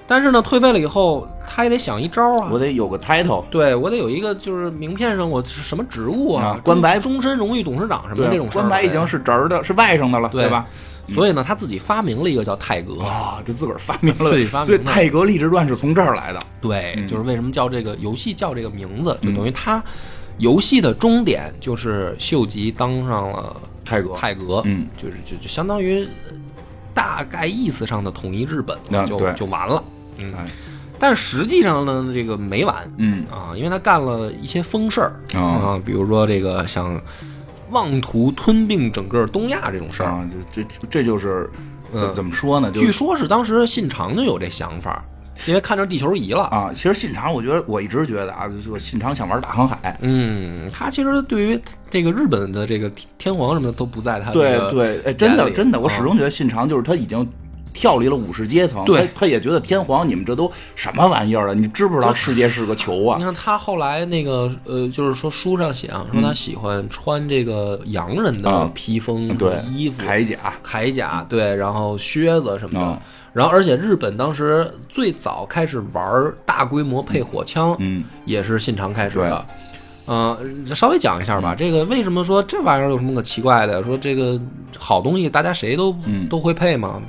但是呢，退位了以后，他也得想一招啊。我得有个 title，对我得有一个，就是名片上我是什么职务啊啊，官白终终身荣誉董事长什么的这种。官白已经是侄儿的，是外甥的了，对吧？所以呢，他自己发明了一个叫泰格。啊，就自个儿发明了，自己发明所以泰格励志传是从这儿来的，对，嗯就是为什么叫这个游戏叫这个名字，就等于他游戏的终点就是秀吉当上了泰格，泰格，嗯，就是就就相当于大概意思上的统一日本了，就就完了。嗯，哎，但实际上呢，这个没完嗯。啊，因为他干了一些疯事儿啊。啊，比如说这个想妄图吞并整个东亚这种事儿，啊，这这这就是呃怎怎么说呢？就据说是当时信长就有这想法，因为看着地球仪了。啊，其实信长，我觉得我一直觉得啊，就是信长想玩大航海，嗯，他其实对于这个日本的这个天天皇什么的都不在他这个对对，哎，真的真的，我啊始终觉得信长就是他已经跳离了武士阶层，对他他也觉得天皇你们这都什么玩意儿了？你知不知道世界是个球啊你？看他后来那个呃，就是说书上写啊，说他喜欢穿这个洋人的啊披风、嗯对，衣服、铠甲，铠甲，对，然后靴子什么的。啊然后，而且日本当时最早开始玩大规模配火枪，嗯也是信长开始的。呃，稍微讲一下嗯吧。这个为什么说这玩意儿有什么可奇怪的？说这个好东西大家谁都、嗯都会配吗？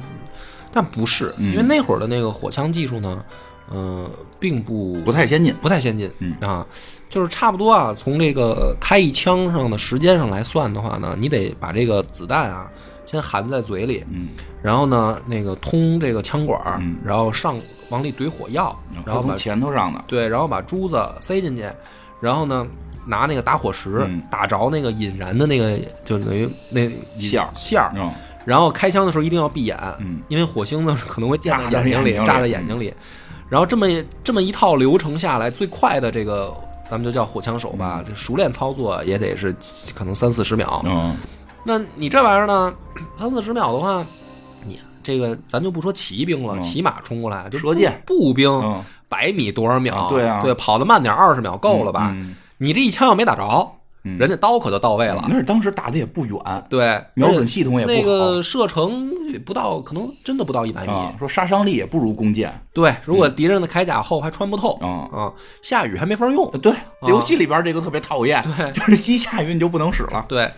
但不是，嗯因为那会儿的那个火枪技术呢，呃，并不不太先进，不太先进，嗯啊，就是差不多啊，从这个开一枪上的时间上来算的话呢，你得把这个子弹啊先含在嘴里，嗯，然后呢那个通这个枪管然后上往里怼火药，然后把从前头上的，对，然后把珠子塞进去，然后呢拿那个打火石、嗯。打着那个引燃的那个，就等于那线儿。线儿，嗯然后开枪的时候一定要闭眼，嗯。因为火星呢可能会溅眼睛里，眼睛里。扎在眼睛里。然后这么这么一套流程下来，最快的这个咱们就叫火枪手吧，这熟练操作也得是可能三四十秒。嗯那你这玩意儿呢，三四十秒的话，你这个咱就不说骑兵了，嗯骑马冲过来，就射箭步步兵嗯百米多少秒？对啊对，跑得慢点二十秒够了吧？嗯你这一枪要没打着，嗯人家刀可就到位了。那是当时打的也不远，对，瞄准系统也不好那个射程不到，可能真的不到一百米。啊，说杀伤力也不如弓箭。对，如果敌人的铠甲厚，还穿不透。嗯啊，下雨还没法用。对，游戏里边这个特别讨厌，对就是一下雨你就不能使了。对，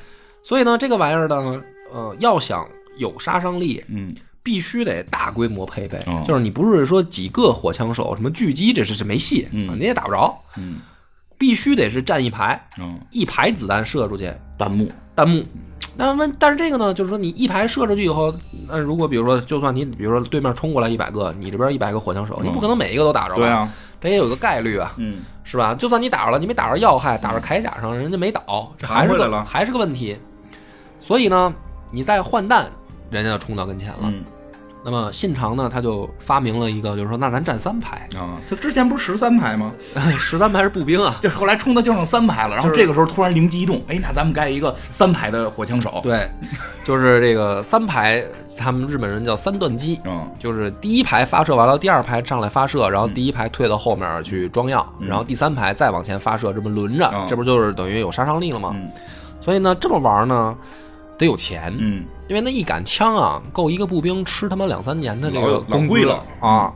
所以呢，这个玩意儿呢，呃，要想有杀伤力，嗯必须得大规模配备。哦就是你不是说几个火枪手，什么狙击，这是是没戏，嗯啊你也打不着。嗯必须得是站一排，嗯，一排子弹射出去，弹幕弹幕。那问，但是这个呢，就是说你一排射出去以后，那如果比如说，就算你比如说对面冲过来一百个，你这边一百个火枪手，你不可能每一个都打着吧？对，啊，这也有个概率啊，嗯是吧？就算你打着了，你没打着要害，打着铠甲上，人家没倒，这还是个还是个问题。所以呢，你再换弹，人家就冲到跟前了。嗯那么信长呢，他就发明了一个，就是说，那咱站三排，啊，他之前不是十三排吗？十三排是步兵啊。就后来冲的就剩三排了，然后这个时候突然灵机一动，哎，那咱们盖一个三排的火枪手。，对，就是这个三排，他们日本人叫三段机，嗯就是第一排发射完了，第二排上来发射，然后第一排退到后面去装药，嗯然后第三排再往前发射，这么轮着，嗯这不就是等于有杀伤力了吗？嗯所以呢，这么玩呢，得有钱，嗯。因为那一杆枪啊，够一个步兵吃他妈两三年的这个工资。贵了啊。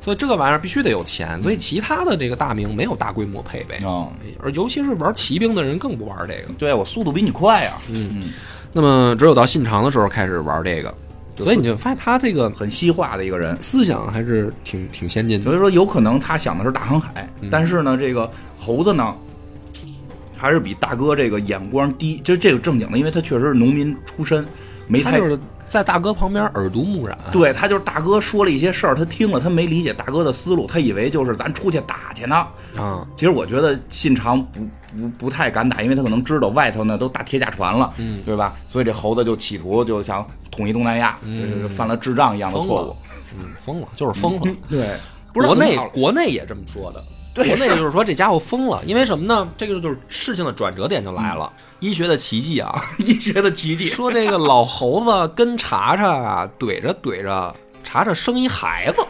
所以这个玩意儿必须得有钱，所以其他的这个大名没有大规模配备，啊，而尤其是玩骑兵的人更不玩这个。对我速度比你快呀，嗯，那么只有到信长的时候开始玩这个，所以你就发现他这个很西化的一个人。思想还是挺挺先进的。所以说，有可能他想的是大航海，嗯。但是呢，这个猴子呢，还是比大哥这个眼光低。就是这个正经的，因为他确实是农民出身，没太就是在大哥旁边耳濡目染，对他就是大哥说了一些事儿，他听了，他没理解大哥的思路，他以为就是咱出去打去呢。啊，其实我觉得信长不不不太敢打，因为他可能知道外头呢都打铁甲船了，嗯对吧？所以这猴子就企图就想统一东南亚，嗯就是犯了智障一样的错误。，嗯，疯了，就是疯了。对，不是国内国内也这么说的，对是国内就是说这家伙疯了，因为什么呢？这个就是事情的转折点就来了，医学的奇迹啊！医学的奇迹。说这个老猴子跟查查啊怼着怼着，查查生一孩子，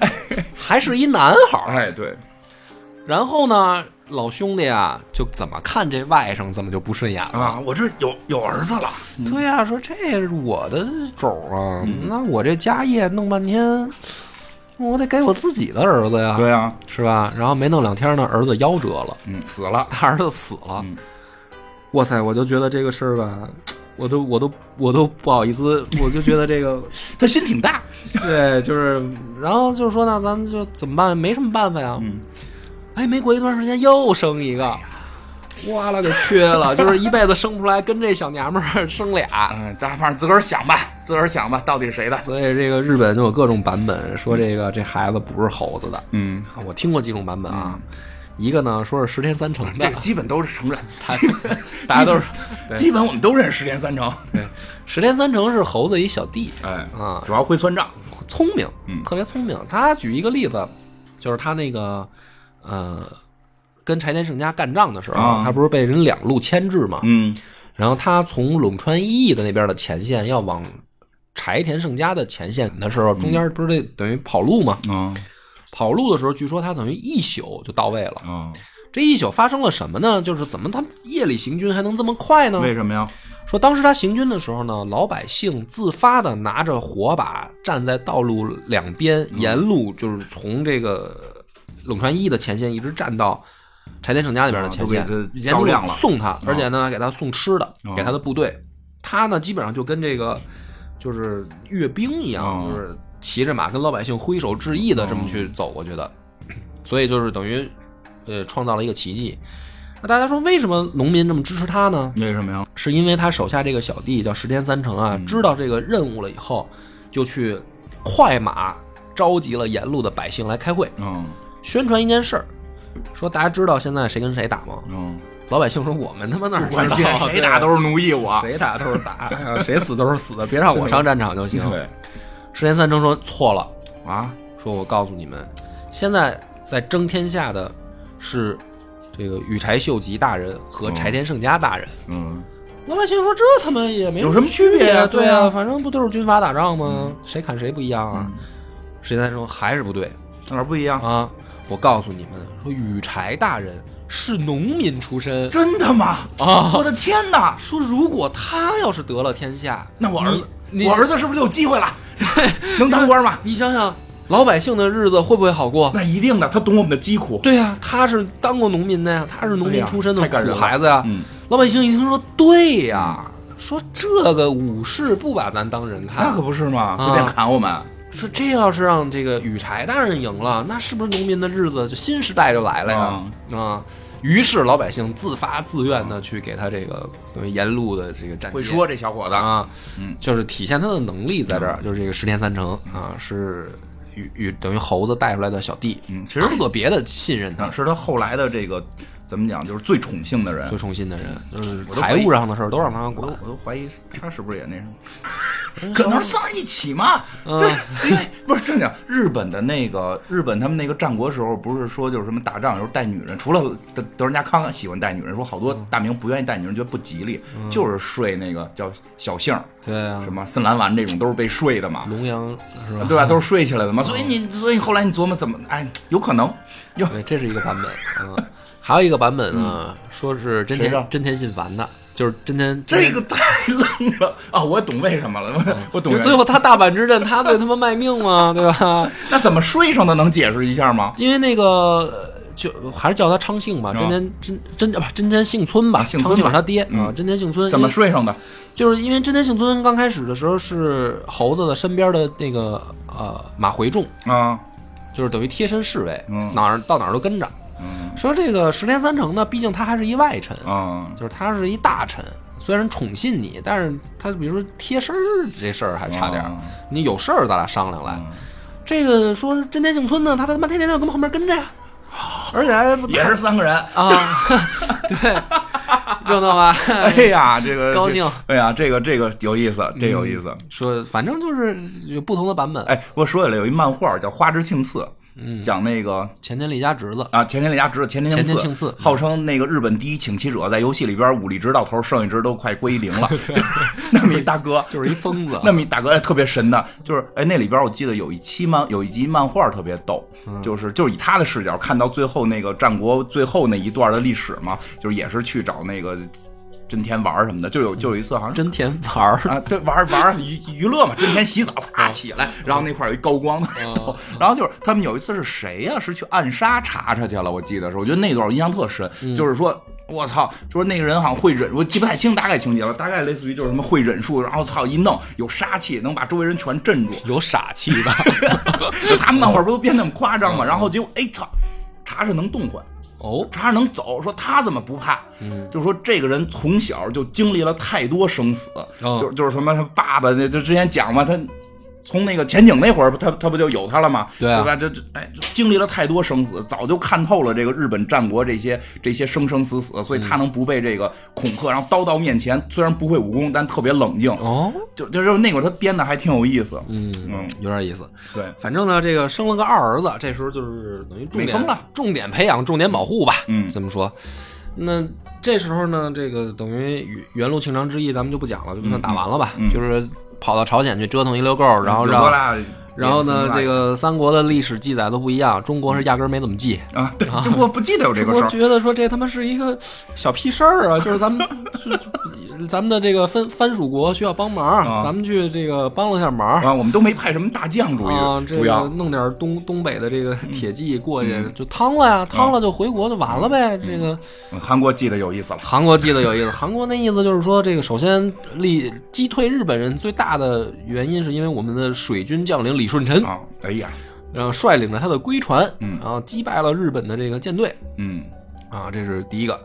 还是一男孩儿。哎，对，然后呢，老兄弟啊，就怎么看这外甥怎么就不顺眼了。啊，我这有有儿子了，对呀、说这是我的种啊，嗯那我这家业弄半天，我得给我自己的儿子呀，对啊，是吧？然后没弄两天呢，儿子夭折了，嗯，死了，他儿子死了。嗯哇塞，我就觉得这个事儿吧，我都我都我都不好意思，我就觉得这个 他心挺大，对，就是然后就是说呢，咱们就怎么办？没什么办法呀。嗯，哎，没过一段时间又生一个。哇了个缺了，就是一辈子生不出来，跟这小娘们儿生俩，嗯，大反正自个儿想吧，自个儿想吧，到底是谁的？所以这个日本就有各种版本，说这个这孩子不是猴子的。嗯，啊我听过几种版本啊，一个呢说是十天三成的这个，基本都是承认，他 大家都是基本我们都认识十天三成。对，十天三成是猴子一小弟。哎，啊，主要会算账。聪明，嗯。特别聪明。他举一个例子，就是他那个呃，跟柴田胜家干仗的时候，啊他不是被人两路牵制嘛？嗯然后他从陇川一役的那边的前线要往柴田胜家的前线的时候，中间不是得等于跑路嘛？嗯跑路的时候，据说他等于一宿就到位了。嗯，这一宿发生了什么呢？就是怎么他夜里行军还能这么快呢？为什么呀？说当时他行军的时候呢，老百姓自发的拿着火把站在道路两边，沿路就是从这个陇川一的前线一直站到柴田胜家那边的前线沿路送他，而且呢给他送吃的，哦给他的部队。他呢基本上就跟这个就是阅兵一样，哦就是骑着马跟老百姓挥手致意的这么去走过去的，所以就是等于呃创造了一个奇迹。那大家说为什么农民这么支持他呢？为什么呀？是因为他手下这个小弟叫石田三成啊，知道这个任务了以后，就去快马召集了沿路的百姓来开会，嗯宣传一件事儿，说大家知道现在谁跟谁打吗？嗯，老百姓说我们他妈哪儿知关键道？谁打都是奴役我。谁打都是打，啊谁死都是死，别让我上战场就行。对石田三成说错了，啊，说我告诉你们，现在在争天下的是这个羽柴秀吉大人和柴田胜家大人。嗯老百姓说：“这他妈也没有什么区别对啊反正不都是军阀打仗吗？谁砍谁不一样啊？”石田三成还是不对，哪儿不一样？啊！我告诉你们，说羽柴大人是农民出身真的吗？啊我的天哪！说如果他要是得了天下，那我儿子，我儿子是不是就有机会了？能当官吗？你想想，老百姓的日子会不会好过？那一定的，他懂我们的疾苦。对呀、他是当过农民的呀，他是农民出身的苦孩子呀。嗯，老百姓一听说，对呀，说这个武士不把咱当人看，那可不是嘛，啊随便砍我们。说这要是让这个羽柴大人赢了，那是不是农民的日子就新时代就来了呀？啊，于是老百姓自发自愿的去给他这个等于沿路的这个站街会说这小伙子，啊，嗯，就是体现他的能力在这儿，就是这个十天三成啊，是与与等于猴子带出来的小弟，嗯其实特别的信任他啊，，是他后来的这个怎么讲，就是最宠幸的人最。宠幸的人，就是财务上的事儿都让他我管都。我都怀疑他是不是也那什么，可能是仨一起嘛。嗯这因为不是正经，日本的那个日本他们那个战国时候，不是说就是什么打仗的时候带女人，除了德德仁家康喜欢带女人，说好多大名不愿意带女人，觉得不吉利，就是睡那个叫小杏儿，对啊什，么森兰丸这种都是被睡的嘛。龙阳是吧？对吧？都是睡起来的嘛，所以你，所以后来你琢磨怎么，哎，有可能，哟，这是一个版本。嗯，还有一个版本呢，说是真田真田信繁的，就是真田这个太愣了啊！我懂为什么了，我我懂最后他大阪之战，他最他妈卖命嘛，对吧？那怎么睡上的能解释一下吗？因为那个呃就还是叫他昌幸吧，真田真真不真田幸村吧，昌幸是他爹嗯啊，真田幸村怎么睡上的？就是因为真田幸村刚开始的时候是猴子的身边的那个呃马回众，啊，就是等于贴身侍卫，嗯哪儿到哪儿都跟着。嗯说这个十天三成呢，毕竟他还是一外臣，啊，就是他是一大臣，虽然宠信你，但是他比如说贴身儿这事儿还差点你有事儿咱俩商量来。嗯这个说真田幸村呢，他他妈天天就跟后面跟着呀，而且还不也是三个人。啊，对，热闹吧？哎呀，这个高兴哎呀，这个这个有意思，这有意思。说反正就是有不同的版本。哎，我说起来有一漫画叫《花之庆次》，嗯，讲那个前田利家侄子，啊，前田利家侄子前田前庆次，号称那个日本第一请妻者，在游戏里边武力值到头，剩下值都快归零了。那么一大哥，就是一疯子。那么一大哥哎特别神的，就是哎那里边我记得有一期漫有一集漫画特别逗，嗯。就是就是以他的视角看到最后那个战国最后那一段的历史嘛，就是也是去找那个真田玩什么的，就有就有一次好像真田玩，啊，对，玩玩娱娱乐嘛，真田洗澡，啪起来，然后那块儿有一高光的哦然后就是他们有一次是谁呀、是去暗杀查查去了，我记得是，我觉得那段我印象特深，就是说。我操！就是那个人好像会忍，我记不太清大概情节了，大概类似于就是什么会忍术，然后操一弄有杀气，能把周围人全镇住。有傻气的。就他们漫画不都编那么夸张吗？然后结果哎操，查查能动换，哦，查查能走，说他怎么不怕？嗯，就是说这个人从小就经历了太多生死，哦就就是什么他爸爸那就之前讲嘛，他从那个前景那会儿，他他不就有他了吗？对啊吧？这这哎，经历了太多生死，早就看透了这个日本战国这些这些生生死死，所以他能不被这个恐吓，然后刀到面前，虽然不会武功，但特别冷静。哦，就就就是那会儿他编的还挺有意思。嗯嗯，有点意思。对，反正呢，这个生了个二儿子，这时候就是等于重点美了重点培养、重点保护吧。嗯这么说。那这时候呢，这个等于原原路庆长之役，咱们就不讲了，就算打完了吧。嗯嗯就是跑到朝鲜去折腾一溜够，然后让，大然后呢，这个三国的历史记载都不一样，中国是压根儿没怎么记。啊，对，中国不记得有这个事儿。觉得说这他妈是一个小屁事儿啊，就是咱们是咱们的这个藩藩属国需要帮忙，啊咱们去这个帮了下忙。啊，我们都没派什么大将，主啊，这个弄点东东北的这个铁骑过去就趟了呀，趟了就回国就完了呗。这个嗯韩国记得有意思了。韩国记得有意思，韩国那意思就是说，这个首先立击退日本人最大的原因是因为我们的水军将领李舜臣，啊，哎呀，然后率领着他的龟船，嗯然后击败了日本的这个舰队嗯啊，这是第一个。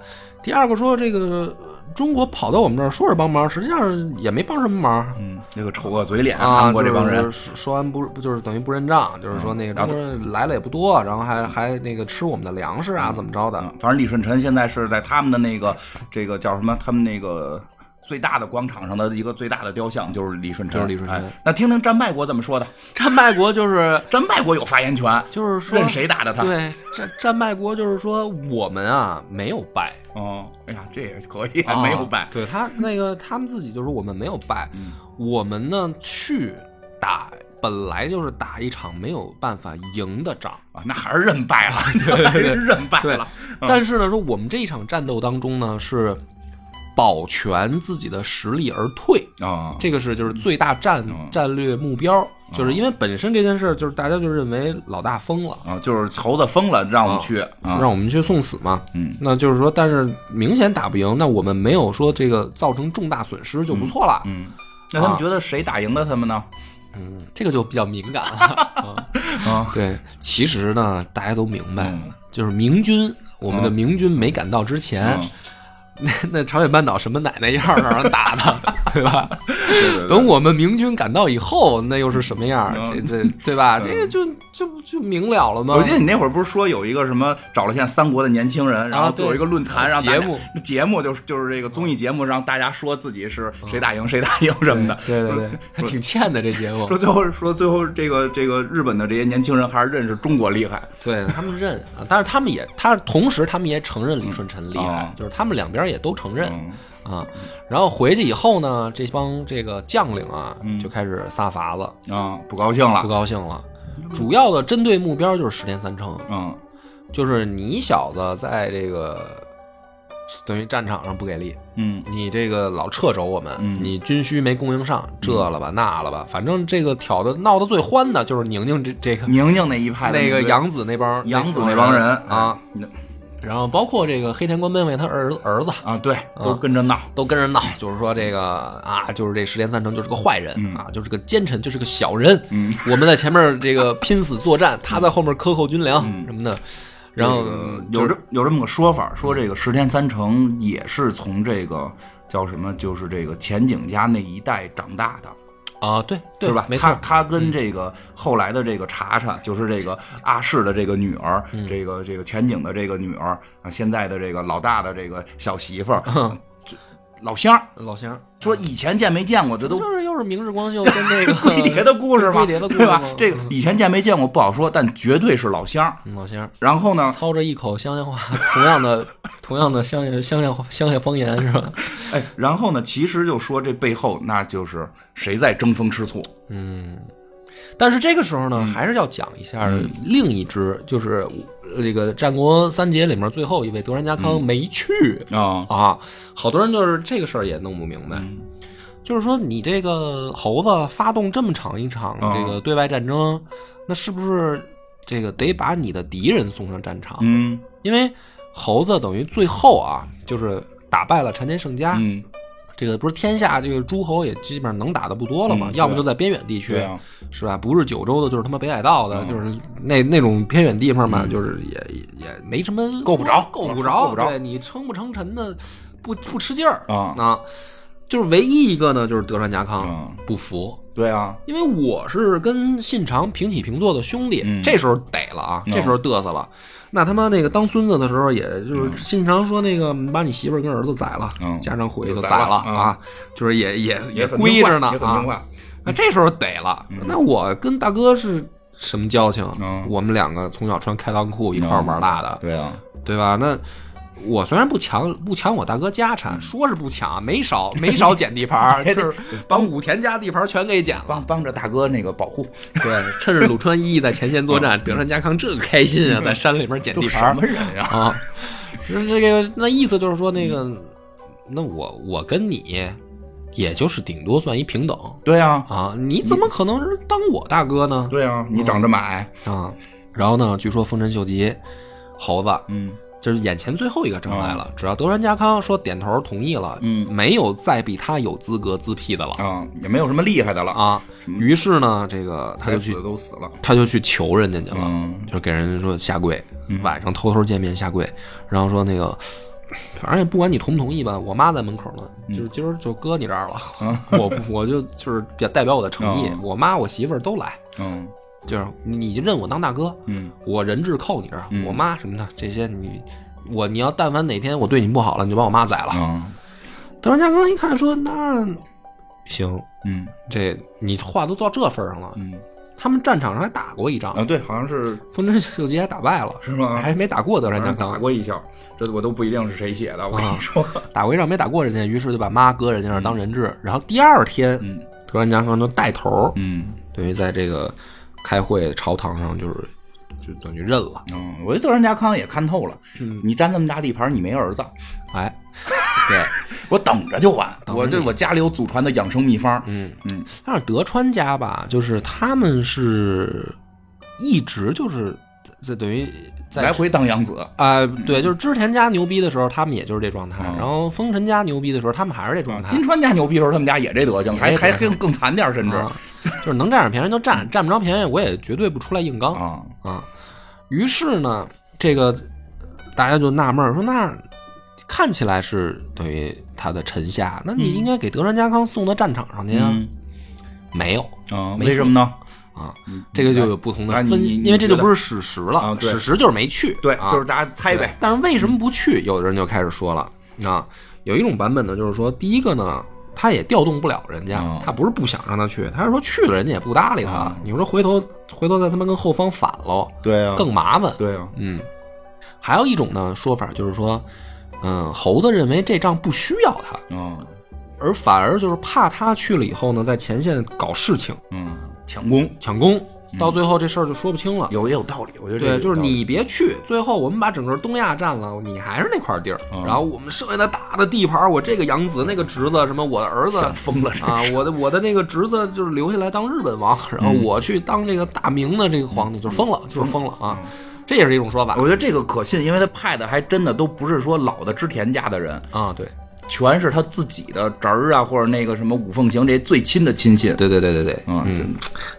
第二个说这个中国跑到我们这儿说是帮忙，实际上也没帮什么忙。嗯，那个丑恶嘴脸，啊，韩国这帮人就是说说完不不就是等于不认账，就是说那个中国人来了也不多，然后还还那个吃我们的粮食啊，怎么着的？嗯，反正李舜臣现在是在他们的那个这个叫什么？他们那个最大的广场上的一个最大的雕像就是李舜臣，就是李舜臣哎那听听战败国怎么说的？战败国就是 战败国有发言权，就是说任谁打的他？对战战败国就是说我们啊没有败，哦，哎呀，这也可以，啊没有败。对他那个他们自己就是我们没有败，嗯我们呢去打本来就是打一场没有办法赢的仗，啊，那还是认败了，认败对了。但是呢，说我们这一场战斗当中呢是保全自己的实力而退，啊，这个是就是最大战嗯。战略目标，就是因为本身这件事就是大家就认为老大疯了，啊，就是猴子疯了，让我们去啊，让我们去送死嘛。嗯。那就是说，但是明显打不赢，那我们没有说这个造成重大损失就不错了。嗯，那他们觉得谁打赢了他们呢？嗯，这个就比较敏感。了。啊。啊，对，其实呢，大家都明白，嗯。就是明军，我们的嗯。明军没赶到之前，嗯那 那朝鲜半岛什么奶奶样儿让人打的，对吧？对对对等我们明军赶到以后，那又是什么样这这对吧？嗯这个就就就明了了吗？我记得你那会儿不是说有一个什么找了现在三国的年轻人，然后做一个论坛，让节目节目就是就是这个综艺节目，让大家说自己是谁打赢谁打赢什么的。对对对，还挺欠的这节目。说最后说最后这个这个日本的这些年轻人还是认识中国厉害。对他们认啊，但是他们也，他同时他们也承认李舜臣厉害，啊就是他们两边也都承认、嗯。啊。然后回去以后呢，这帮这个将领啊，嗯。就开始撒法子，啊，不高兴了。不。高兴了。主要的针对目标就是十天三成，嗯。就是你小子在这个等于战场上不给力，嗯。你这个老掣肘我们，嗯。你军需没供应上，这了吧那了吧，反正这个挑的闹得最欢的就是宁宁这这个宁宁那一派那个杨子那帮杨子那帮人啊，哎然后包括这个黑田官兵卫他儿儿子啊，对，都跟着闹。都跟着闹，就是说这个啊，就是这石田三成就是个坏人、嗯啊，就是个奸臣，就是个小人。嗯，我们在前面这个拼死作战，他在后面克扣军粮、嗯什么的。然后这个有这有这么个说法，说这个石田三成也是从这个叫什么，就是这个前景家那一代长大的。啊，对对是吧？没错，他他跟这个后来的这个查查，就是这个阿市的这个女儿，嗯。这个这个全景的这个女儿啊，现在的这个老大的这个小媳妇儿，老乡儿老乡说以前见没见过，这都就是又是明日光秀跟那个 龟蝶的故事嘛，龟蝶的故事对吧吗？这个以前见没见过不好说，但绝对是老乡老乡然后呢，操着一口乡下话，同样的同样的乡下乡下乡下方言是吧？哎，然后呢，其实就说这背后那就是谁在争风吃醋，嗯，但是这个时候呢，还是要讲一下嗯另一支，就是呃这个战国三杰里面最后一位德川家康没去、啊，啊。好多人就是这个事儿也弄不明白，嗯就是说你这个猴子发动这么长一场啊这个对外战争，那是不是这个得把你的敌人送上战场？嗯因为猴子等于最后啊，就是打败了禅田胜家。嗯，这个不是天下这个诸侯也基本上能打的不多了嘛，嗯要么就在边远地区，啊，是吧？不是九州的，就是他妈北海道的，嗯就是那那种偏远地方嘛，嗯就是也也也没什么够不着够不够着，不着对你称不称臣的，不不吃劲儿啊就是唯一一个呢，就是德川家康、嗯不服，对啊，因为我是跟信长平起平坐的兄弟，嗯这时候逮了啊，嗯这时候嘚瑟了。那他妈那个当孙子的时候，也就是经常说那个把你媳妇儿跟儿子宰了，嗯加上回去就宰宰了啊，就是也也也很归着呢啊。那这时候逮了，那我跟大哥是什么交情？嗯我们两个从小穿开裆裤一块玩大的，对啊，对吧？那我虽然不抢不抢我大哥家产，说是不抢，没少 没少捡地盘儿，就是把武田家地盘儿全给捡了。帮帮着大哥那个保护，对，趁着鲁川一在前线作战，德川家康这个开心啊，在山里边捡地盘什么人呀？啊。是这个，那意思就是说，那个，那我我跟你，也就是顶多算一平等。对啊，啊，你怎么可能是当我大哥呢？对啊，你长这么矮，啊，然后呢，据说丰臣秀吉猴子嗯就是眼前最后一个障碍了，只要德川家康说点头同意了，嗯。没有再比他有资格自辟的了。啊，也没有什么厉害的了，啊。于是呢，这个他就去的都死了，他就去求人家去了，嗯。就给人家说下跪，晚上偷偷见面下跪，然后说那个。反正也不管你同不同意吧，我妈在门口呢，就是今儿就搁你这儿了，我我就就是表代表我的诚意，嗯。我妈我媳妇儿都来，嗯就是你就认我当大哥，嗯。我人质扣你这儿，嗯。我妈什么的这些你，我你要但凡哪天我对你不好了，你就把我妈宰了。啊德川家康一看说那行，嗯。这你话都到这份儿上了，嗯。他们战场上还打过一仗，啊，对，好像是丰臣秀吉还打败了，是吗？还没打过德川家康打，过一下，这我都不一定是谁写的，我跟啊你说，打过一仗没打过人家，于是就把妈搁人家那儿当人质，然后第二天嗯。德川家康就带头嗯。等于在这个开会朝堂上就是就等于认了。嗯，我觉得德川家康也看透了，嗯。你占那么大地盘，你没儿子，哎，对，我等着就完。我这我家里有祖传的养生秘方，嗯。嗯。但是德川家吧，就是他们是一直就是在等于在来回当养子。啊、对，就是织田家牛逼的时候，他们也就是这状态；嗯。然后丰臣家牛逼的时候，他们还是这状态。金川家牛逼的时候，他们家也这德行，还还更更惨点，甚至。啊，就是能占着便宜就占，占不着便宜我也绝对不出来硬刚啊，啊。于是呢，这个大家就纳闷儿说，那看起来是等于他的臣下，那你应该给德川家康送到战场上去呀、嗯没有啊，没为什么呢？啊，嗯这个就有不同的啊分析，因为这就不是史实了，啊史实就是没去，对，啊就是大家猜呗。但是为什么不去？有的人就开始说了啊，有一种版本呢，就是说，第一个呢，他也调动不了人家，嗯。他不是不想让他去，他是说去了人家也不搭理他。嗯。你说回头回头再他妈跟后方反喽，对啊。更麻烦。对啊，嗯，还有一种呢说法就是说，嗯，猴子认为这仗不需要他，嗯。而反而就是怕他去了以后呢，在前线搞事情、嗯，抢功。抢功，到最后这事儿就说不清了。有也有道理，我觉得这个对，就是你别去，最后我们把整个东亚占了，你还是那块地儿，嗯。然后我们剩下的大的地盘，我这个养子那个侄子，什么我的儿子疯了，啊，我的我的那个侄子就是留下来当日本王，然后嗯我去当这个大明的这个皇帝，就是疯了，就是疯了啊，这也是一种说法我觉得这个可信，因为他派的还真的都不是说老的织田家的人，啊，对。全是他自己的侄儿啊，或者那个什么五凤行这些最亲的亲信。对对对对对，嗯，嗯，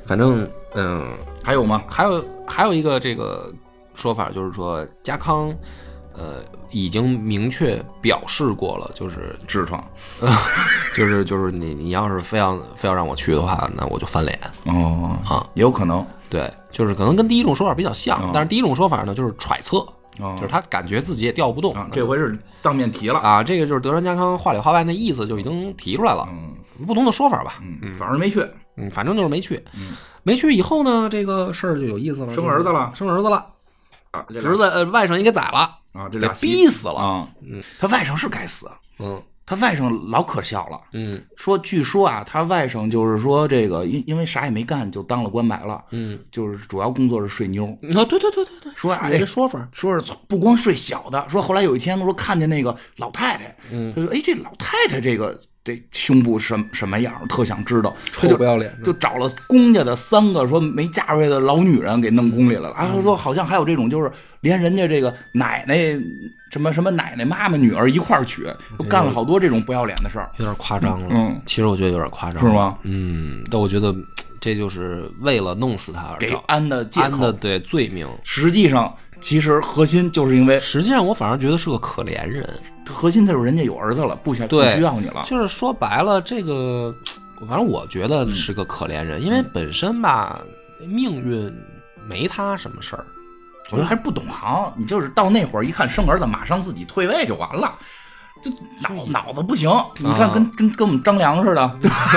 反正嗯，还有吗？还有还有一个这个说法就是说家康，呃，已经明确表示过了，就是痔疮。就是就是你你要是非要非要让我去的话，那我就翻脸。哦。啊，也有可能。对，就是可能跟第一种说法比较像，嗯但是第一种说法呢就是揣测，哦。就是他感觉自己也调不动。啊，这回是当面提了。啊，这个就是德川家康话里话外那意思就已经提出来了，嗯。不同的说法吧。嗯，反正没去，嗯，反正就是没去。嗯。没去以后呢，这个事儿就有意思了，生儿子了。生儿子了，啊，这俩。侄子呃外甥也给宰了，啊，这给俩逼死了。啊，嗯，他外甥是该死，嗯他外甥老可笑了。嗯说，据说啊，他外甥就是说这个，因因为啥也没干就当了官白了，嗯，就是主要工作是睡妞。啊，对对对对对，说哎是有这说法。说是不光睡小的，说后来有一天说看见那个老太太，嗯他说哎这老太太这个这胸部什什么样，特想知道，臭不要脸就找了公家的三个说没嫁出去的老女人给弄宫里来了。啊，他说好像还有这种就是连人家这个奶奶什么什么奶奶妈妈女儿一块儿娶，都干了好多这种不要脸的事儿，有点夸张了。嗯其实我觉得有点夸张，是？吗？嗯，但我觉得这就是为了弄死他而给找安的借安的口，对罪名。实际上其实核心就是因为实际上，我反而觉得是个可怜人。核心就是人家有儿子了，不想不需要你了。就是说白了，这个 反正我觉得是个可怜人，因为本身吧，命运没他什么事儿。我觉得还是不懂行，你就是到那会儿一看生儿子，马上自己退位就完了，就脑脑子不行。你看跟跟跟我们张良似的，对吧？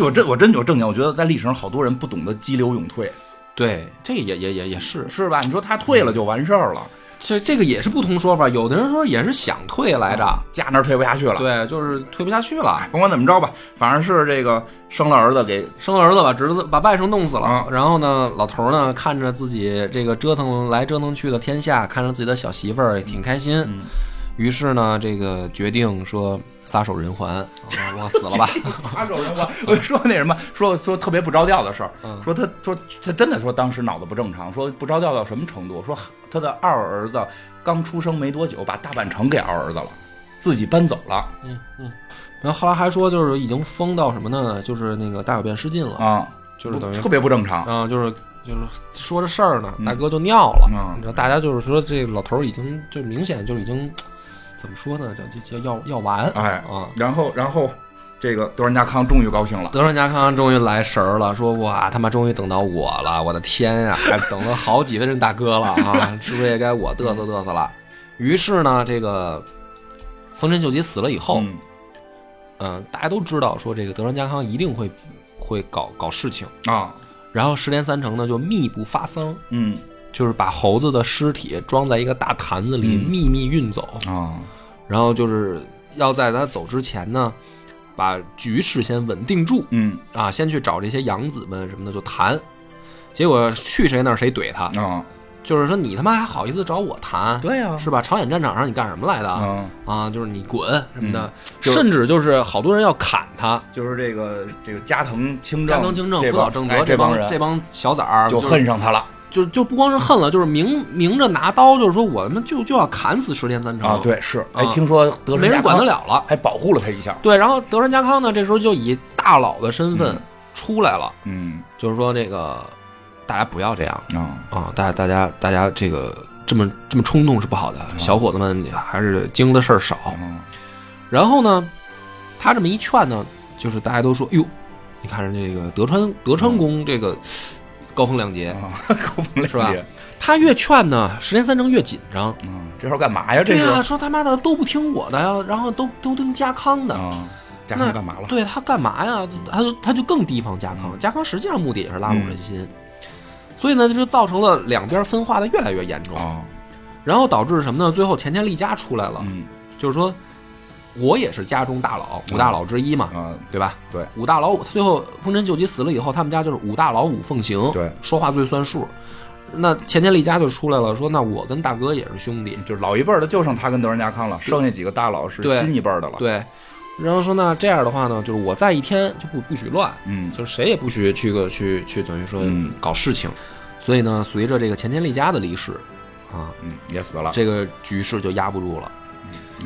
我真我真有正经，我觉得在历史上好多人不懂得激流勇退，对，这也也也也是，是吧？你说他退了就完事儿了，这这个也是不同说法。有的人说也是想退来着，家那儿退不下去了。，对，就是退不下去了。甭管怎么着吧，反正是这个生了儿子给生了儿子，把侄子把外甥弄死了，啊然后呢，老头儿呢看着自己这个折腾来折腾去的天下，看着自己的小媳妇儿也挺开心，嗯于是呢，这个决定说撒手人寰，啊我死了吧，撒手人寰。我说那什么，说说特别不着调的事儿，嗯说他说他真的说当时脑子不正常，说不着调到什么程度？说他的二儿子刚出生没多久，把大半城给二儿子了，自己搬走了嗯嗯，然后后来还说就是已经疯到什么呢？就是那个大小便失禁了，啊，就是等于特别不正常。啊，就是就是说着事儿呢，嗯大哥就尿了，嗯你知道，大家就是说这老头已经就明显就已经怎么说呢，叫叫叫要要完，哎啊。然后然后这个德川家康终于高兴了，德川家康终于来神儿了，说哇他妈终于等到我了，我的天呀、还等了好几位人大哥了啊，是不是也该我嘚瑟嘚瑟了？于是呢，这个丰臣秀吉死了以后，嗯。嗯、大家都知道说这个德川家康一定会会搞搞事情，啊。然后十连三成呢就密不发丧，嗯。就是把猴子的尸体装在一个大坛子里，嗯。秘密运走，啊然后就是要在他走之前呢，把局势先稳定住嗯啊，先去找这些养子们什么的就谈。结果去谁那儿谁怼他，啊，就是说你他妈还好意思找我谈？对呀是吧？朝鲜战场上你干什么来的？嗯，啊，就是你滚什么的，嗯甚至就是好多人要砍他。就是这个这个加藤清正，加藤清正、这帮福岛正则哎这帮人这帮小崽儿就恨上他了就就不光是恨了，就是明明着拿刀，就是说我们就就要砍死石田三成啊！，对，是，哎，啊听说德川没人管得了了。还保护了他一下，对，然后德川家康呢，这时候就以大佬的身份出来了，嗯就是说那个大家不要这样啊，啊，大家大家大家这个这么这么冲动是不好的，小伙子们还是经的事儿少。嗯然后呢，他这么一劝呢，就是大家都说，哟，你看这个德川德川宫这个高风亮节，啊，高风亮是吧节？他越劝呢，石田三成越紧张。嗯，这时候干嘛呀？这对呀、是说他妈的都不听我的呀，然后都都听家康的。啊，家那康干嘛了？对他干嘛呀？他就他就更提防家康。家康实际上目的也是拉拢人心，所以呢，这就造成了两边分化的越来越严重，啊，然后导致什么呢？最后前田利家出来了，嗯就是说我也是家中大佬，五大佬之一嘛，嗯，对吧？对，五大佬，最后丰臣秀吉死了以后，他们家就是五大佬五奉行，对，说话最算数。那前田利家就出来了，说那我跟大哥也是兄弟，就是老一辈儿的就剩他跟德仁家康了，剩下几个大佬是新一辈儿的了。，对。然后说那这样的话呢，就是我在一天就不不许乱，嗯，就是谁也不许去个去去等于说嗯搞事情。所以呢，随着这个前田利家的离世，啊，嗯，也死了。这个局势就压不住了。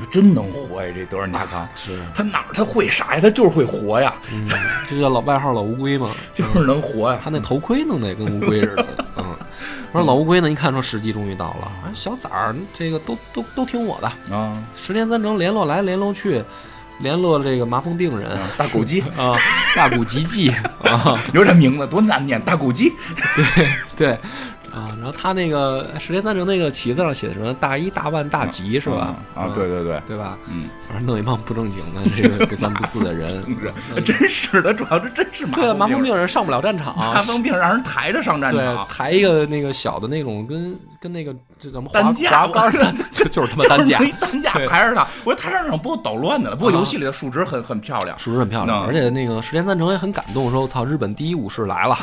真能活呀，这德尔纳康，是，他哪儿他会啥呀？他就是会活呀，嗯，这叫老外号老乌龟嘛，就是能活呀。他那头盔弄得跟乌龟似的，嗯。我说，老乌龟呢，一看说时机终于到了，哎，小崽儿这个都都都听我的，啊，十天三成联络来联络去，联络这个麻风病人。大狗鸡，啊，大骨吉继啊，你说这名字多难念，大狗鸡。对对啊，然后他那个十天三成那个旗子上写的什么大一大万大吉是吧？啊，嗯对对对，对吧？嗯，反正弄一帮不正经的这个 不三不四的人，真是的，主要是真是麻对啊，麻风风病人上不了战场，麻风病让人抬着上战场，，抬一个那个小的那种跟跟那个这怎么滑担架。滑杆的，就就是他妈担架。担架抬着他。我说抬上场不够捣乱的了，不过啊。游戏里的数值很很漂亮。数值很漂亮，嗯。而且那个石田三成也很感动，说：“我操，日本第一武士来了，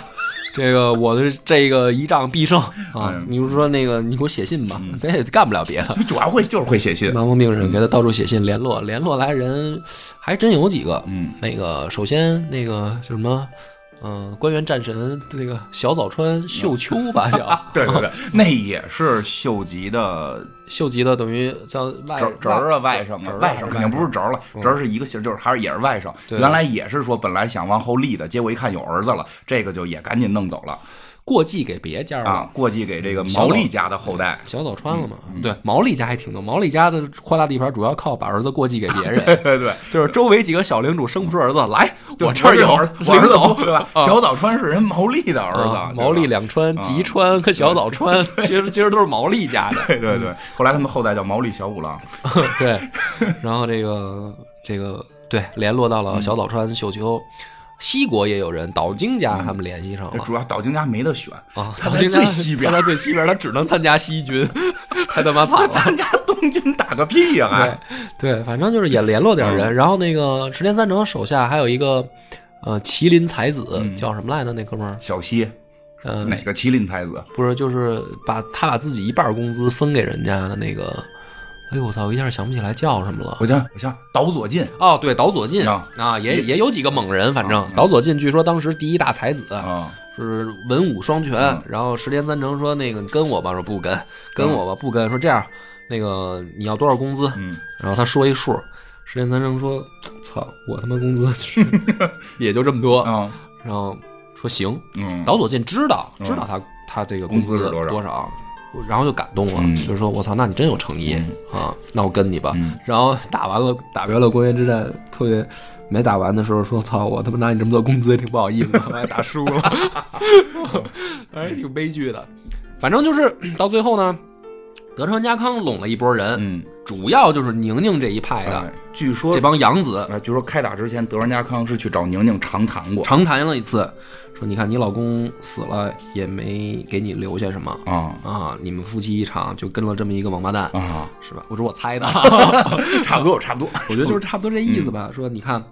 这个我的这个一仗必胜啊！嗯你就说那个，你给我写信吧，咱也干不了别的。主要会就是会写信，麻风病人给他到处写信联络，联络来人还真有几个。嗯，那个首先那个叫什么，嗯、官员战神那个小早川秀秋吧，叫。对对对，那也是秀吉的 秀吉的，等于叫外侄侄儿啊，外甥啊，外甥肯定不是侄儿了，嗯。侄儿是一个姓，就是还是也是外甥。原来也是说本来想往后立的，结果一看有儿子了，这个就也赶紧弄走了过继给别家了啊，过继给这个毛利家的后代。小早川了嘛？嗯对，毛利家还挺多。毛利家的扩大地盘主要靠把儿子过继给别人，对对对，就是周围几个小领主生不出儿子来，我这儿有儿子领走对吧？啊小岛川是人毛利的儿子啊，毛利两川、啊吉川和小早川，其实其实都是毛利家的。对对对，后来他们后代叫毛利小五郎。对，然后这个这个对联络到了小早川秀秋，西国也有人，岛津家他们联系上了。主要岛津家没得选，啊，他在岛津家最西边他在最西边，他只能参加西军，太他妈惨了。参加东军打个屁呀、还对对，反正就是也联络点人。然后那个池田三成手下还有一个呃麒麟才子，嗯叫什么来着？那哥们儿，小西呃，哪个麒麟才子？不是，就是把他把自己一半工资分给人家的那个。哎呦我操！我一下想不起来叫什么了。我想我想岛左近哦，对，岛左近啊啊，也也有几个猛人，反正啊岛左近据说当时第一大才子，啊，是文武双全。嗯然后石田三成说：“那个你跟我吧。”说不跟，跟我吧，不跟。说这样，那个你要多少工资？嗯，然后他说一数，石田三成说：“操，我他妈工资是 也就这么多。啊，然后说行，嗯，岛左近知道嗯知道他他这个工资多少多少，然后就感动了，嗯就是说我操，那你真有诚意、啊，那我跟你吧。嗯然后打完了打完了工业之战，特别没打完的时候说操，我他妈拿你这么多工资也挺不好意思的，我还打输了，还挺悲剧的。反正就是到最后呢，德川家康拢了一波人，嗯，主要就是宁宁这一派的、哎，据说这帮养子，啊，据说开打之前，德川家康是去找宁宁长谈过长谈了一次，说你看你老公死了也没给你留下什么。啊啊！你们夫妻一场就跟了这么一个王八蛋，啊，是吧？我说我猜的，差不多差不多，我觉得就是差不多这意思吧。说你看，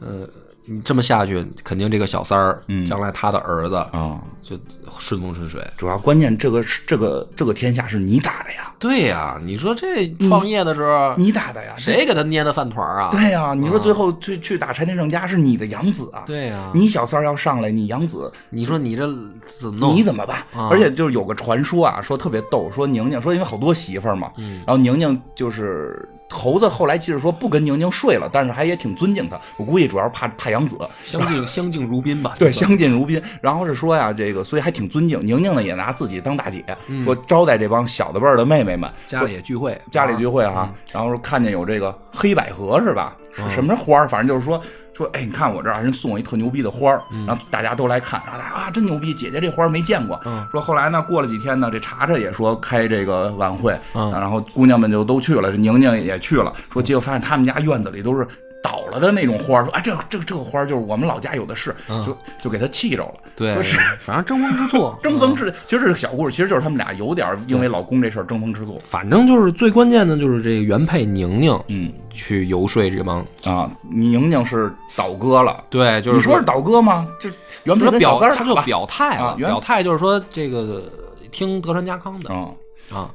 呃，你这么下去，肯定这个小三儿，嗯将来他的儿子啊，就顺风顺水。主要关键这个是这个这个天下是你打的呀，对呀、你说这创业的时候，你打的呀，谁给他捏的饭团儿啊？对呀、你说最后去去打柴田胜家是你的养子啊，对呀、你小三儿要上来，你养子你说你这怎么弄？你怎么办？啊而且就是有个传说啊，说特别逗，说宁宁说因为好多媳妇儿嘛，然后宁宁就是猴子后来即使说不跟宁宁睡了，但是还也挺尊敬她，我估计主要是怕怕养子，相敬相敬如宾吧？对，相敬如宾。然后是说呀，这个所以还挺尊敬宁宁呢，也拿自己当大姐，说招待这帮小的辈儿的妹妹们，家里也聚会，家里聚会啊哈，然后说看见有这个黑百合是吧？是什么花儿？反正就是说说，哎，你看我这儿人送我一特牛逼的花儿，然后大家都来看，然后大家啊真牛逼，姐姐这花儿没见过。说后来呢，过了几天呢，这查查也说开这个晚会，嗯然后姑娘们就都去了，这宁宁也去了，说结果发现他们家院子里都是。倒了的那种花儿，说啊，这这这个花儿就是我们老家有的是，就就给他气着了。对，说是反正争风吃醋，争风吃，其实这个小故事，其实就是他们俩有点因为老公这事儿争风吃醋。反正就是最关键的就是这个原配宁宁嗯去游说这帮，啊，宁宁是倒戈了，对，就是你说是倒戈吗？这原配他表三他就表态了，啊原表态就是说这个听德川家康的嗯啊。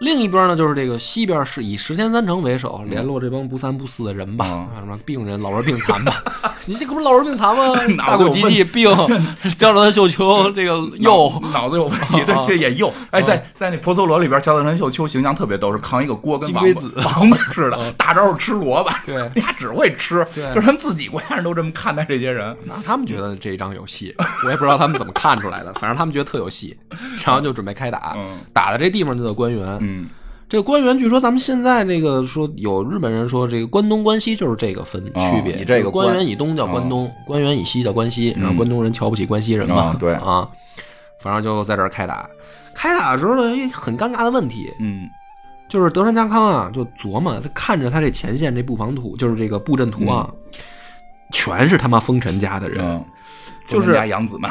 另一边呢，就是这个西边是以石田三成为首，联络这帮不三不四的人吧，嗯啊什么病人、老弱病残吧。你这可不是老弱病残吗？脑大子有问口机器病，胶川秀秋这个右脑脑子有问题，对，这也右。哎，在在那婆娑罗里边，乔德川秀秋形象特别逗，是扛一个锅跟王子王八似的，大招是吃萝卜，对他只会吃，对就是他们自己国家人都这么看待这些人。那他们觉得这一张有戏，我也不知道他们怎么看出来的，反正他们觉得特有戏，然后就准备开打。嗯打的这地方就叫关原。嗯。这个官员，据说咱们现在这个说有日本人说这个关东关西就是这个分哦区别，你这个关关原以东叫关东，官员以西叫关西，然后关东人瞧不起关西人嘛啊，对。啊，反正就在这儿开打。开打的时候呢，很尴尬的问题嗯。就是德川家康啊，就琢磨他看着他这前线这布防图，就是这个布阵图啊，全是他妈丰臣家的人，嗯，就是家养子们，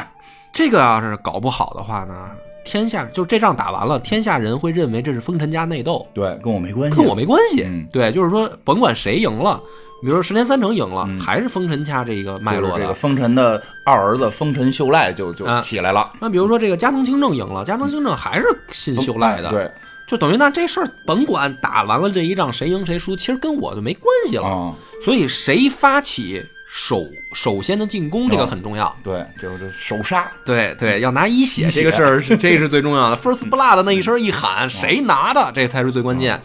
这个要是搞不好的话呢，天下就这仗打完了，天下人会认为这是丰臣家内斗，对，跟我没关系，跟我没关系。嗯。对，就是说，甭管谁赢了，比如说十年三成赢了，还是丰臣家这个脉络的。就是这个丰臣的二儿子丰臣秀赖就就啊。起来了，那比如说这个加藤清正赢了，加藤清正还是信秀赖的，，对。就等于那这事儿甭管打完了这一仗谁赢谁输，其实跟我就没关系了。啊，所以谁发起首首先的进攻，这个哦很重要。对，就是首杀，对对，要拿一血这个事儿是这是最重要的。First blood 那一声一喊，谁拿的，这才是最关键。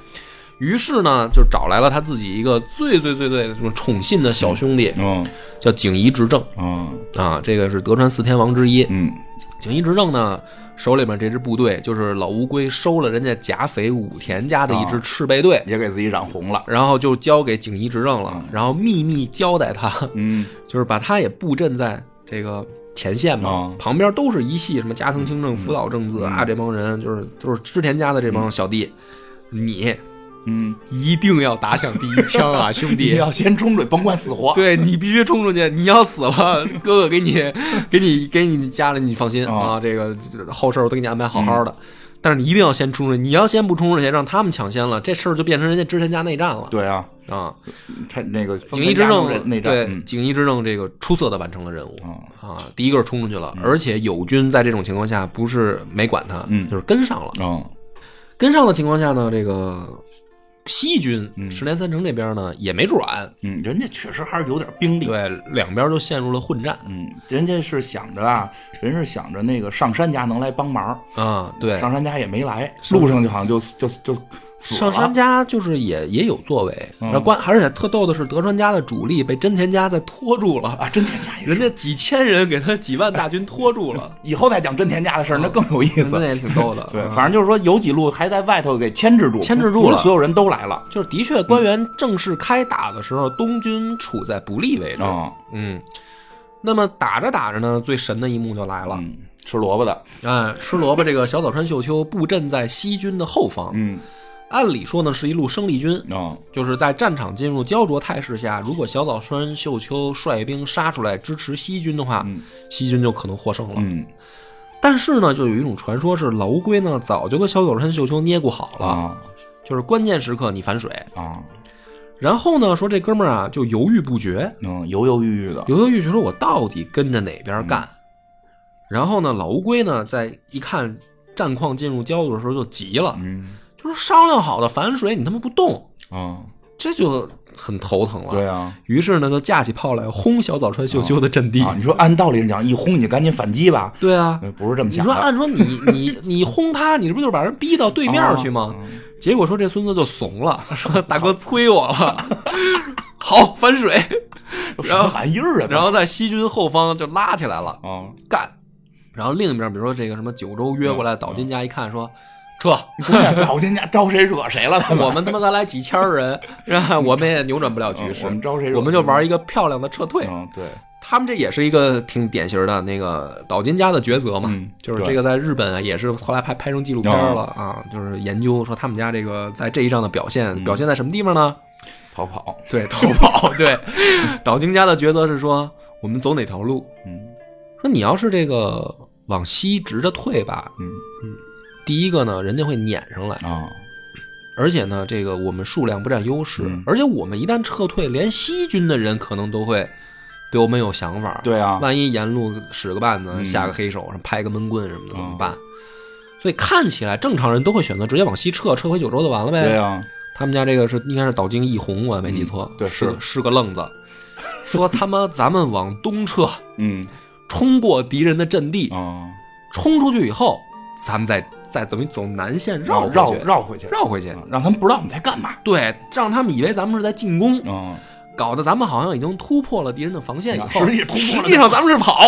于是呢，就找来了他自己一个最最最最什么宠信的小兄弟，嗯叫景夷执政嗯。啊，这个是德川四天王之一。嗯。景夷执政呢，手里面这支部队就是老乌龟收了人家甲斐武田家的一支赤备队，也给自己染红了，然后就交给景夷执政了，然后秘密交代他，嗯。就是把他也布阵在这个前线嘛，啊。旁边都是一系什么加藤清正、福岛正子啊，这帮人就是就是织田家的这帮小弟，你嗯，一定要打响第一枪啊，兄弟。你弟！要先冲出去，甭管死活，对你必须冲出去，你要死了，哥哥给你 给你给你家里，你放心啊啊，这个后事我都给你安排好好的。但是你一定要先冲出去，你要先不冲出去，让他们抢先了，这事儿就变成人家织田家内战了。对啊，啊！他那个锦衣之政内战，对嗯。景夷之政这个出色的完成了任务啊。啊，第一个是冲出去了，而且友军在这种情况下不是没管他，嗯。就是跟上了。嗯。跟上的情况下呢，这个西军十连三城这边呢也没转，嗯，人家确实还是有点兵力，对，两边就陷入了混战。嗯，人家是想着啊，人是想着那个上山家能来帮忙，啊，对，上山家也没来，路上就好像就就就死了上山家就是也也有作为，嗯然后关而且特逗的是德川家的主力被真田家在拖住了，啊，真田家也。人家几千人给他几万大军拖住了，以后再讲真田家的事儿，那更有意思。那也挺逗的。对，嗯反正就是说有几路还在外头给牵制住，牵制住了所有人都来了。就是的确，官员正式开打的时候，东军处在不利位置。啊，嗯，那么打着打着呢，最神的一幕就来了。嗯，吃萝卜的，哎，吃萝卜这个小早川秀秋布阵在西军的后方，嗯按理说呢是一路生力军，啊，就是在战场进入焦灼态势下，如果小早川秀秋率兵杀出来支持西军的话，嗯。西军就可能获胜了。嗯。但是呢，就有一种传说是老乌龟呢早就跟小早川秀秋捏过好了，啊。就是关键时刻你反水，啊，然后呢，说这哥们儿啊就犹豫不决，嗯，犹犹豫豫的，犹犹豫豫说：“我到底跟着哪边干？”然后呢，老乌龟呢，在一看战况进入焦灼的时候就急了，嗯就是：“商量好的反水，你他妈不动，啊，这就很头疼了。”对啊。于是呢，就架起炮来轰小早川秀秋的阵地。啊，你说按道理讲，一轰你就赶紧反击吧，对啊，呃不是这么你想你。说按说你你你轰他，你这不就是把人逼到对面去吗？啊结果说这孙子就怂了，说大哥催我了，好反水，什么玩意儿啊？然后在西军后方就拉起来了，啊，干。然后另一边，比如说这个什么九州约过来，岛津家一看说，撤，对呀，搞人家招谁惹谁了？我们他妈才来几千人，是吧？我们也扭转不了局势，嗯我们招谁惹我们就玩一个漂亮的撤退。嗯，对，他们这也是一个挺典型的那个岛津家的抉择嘛，嗯就是这个在日本啊也是后来拍拍成纪录片了啊，就是研究说他们家这个在这一仗的表现、嗯表现在什么地方呢？逃跑，对，逃跑。对，岛津家的抉择是说我们走哪条路？嗯说你要是这个往西直着退吧，嗯嗯第一个呢，人家会撵上来，啊，而且呢，这个我们数量不占优势，嗯。而且我们一旦撤退，连西军的人可能都会对我们有想法。对啊，万一沿路使个绊子，嗯。下个黑手，拍个闷棍什么的，怎么啊办？所以看起来正常人都会选择直接往西撤，撤回九州就完了呗。对啊，他们家这个是应该是岛津义弘，我没记错，嗯对是个是。是个愣子，说他妈咱们往东撤，嗯 冲过敌人的阵地，啊，冲出去以后，咱们再再等于走南线绕绕回去绕绕回去，绕回去啊，让他们不知道我们在干嘛。对，让他们以为咱们是在进攻，嗯，搞得咱们好像已经突破了敌人的防线以后，实际上咱们是跑。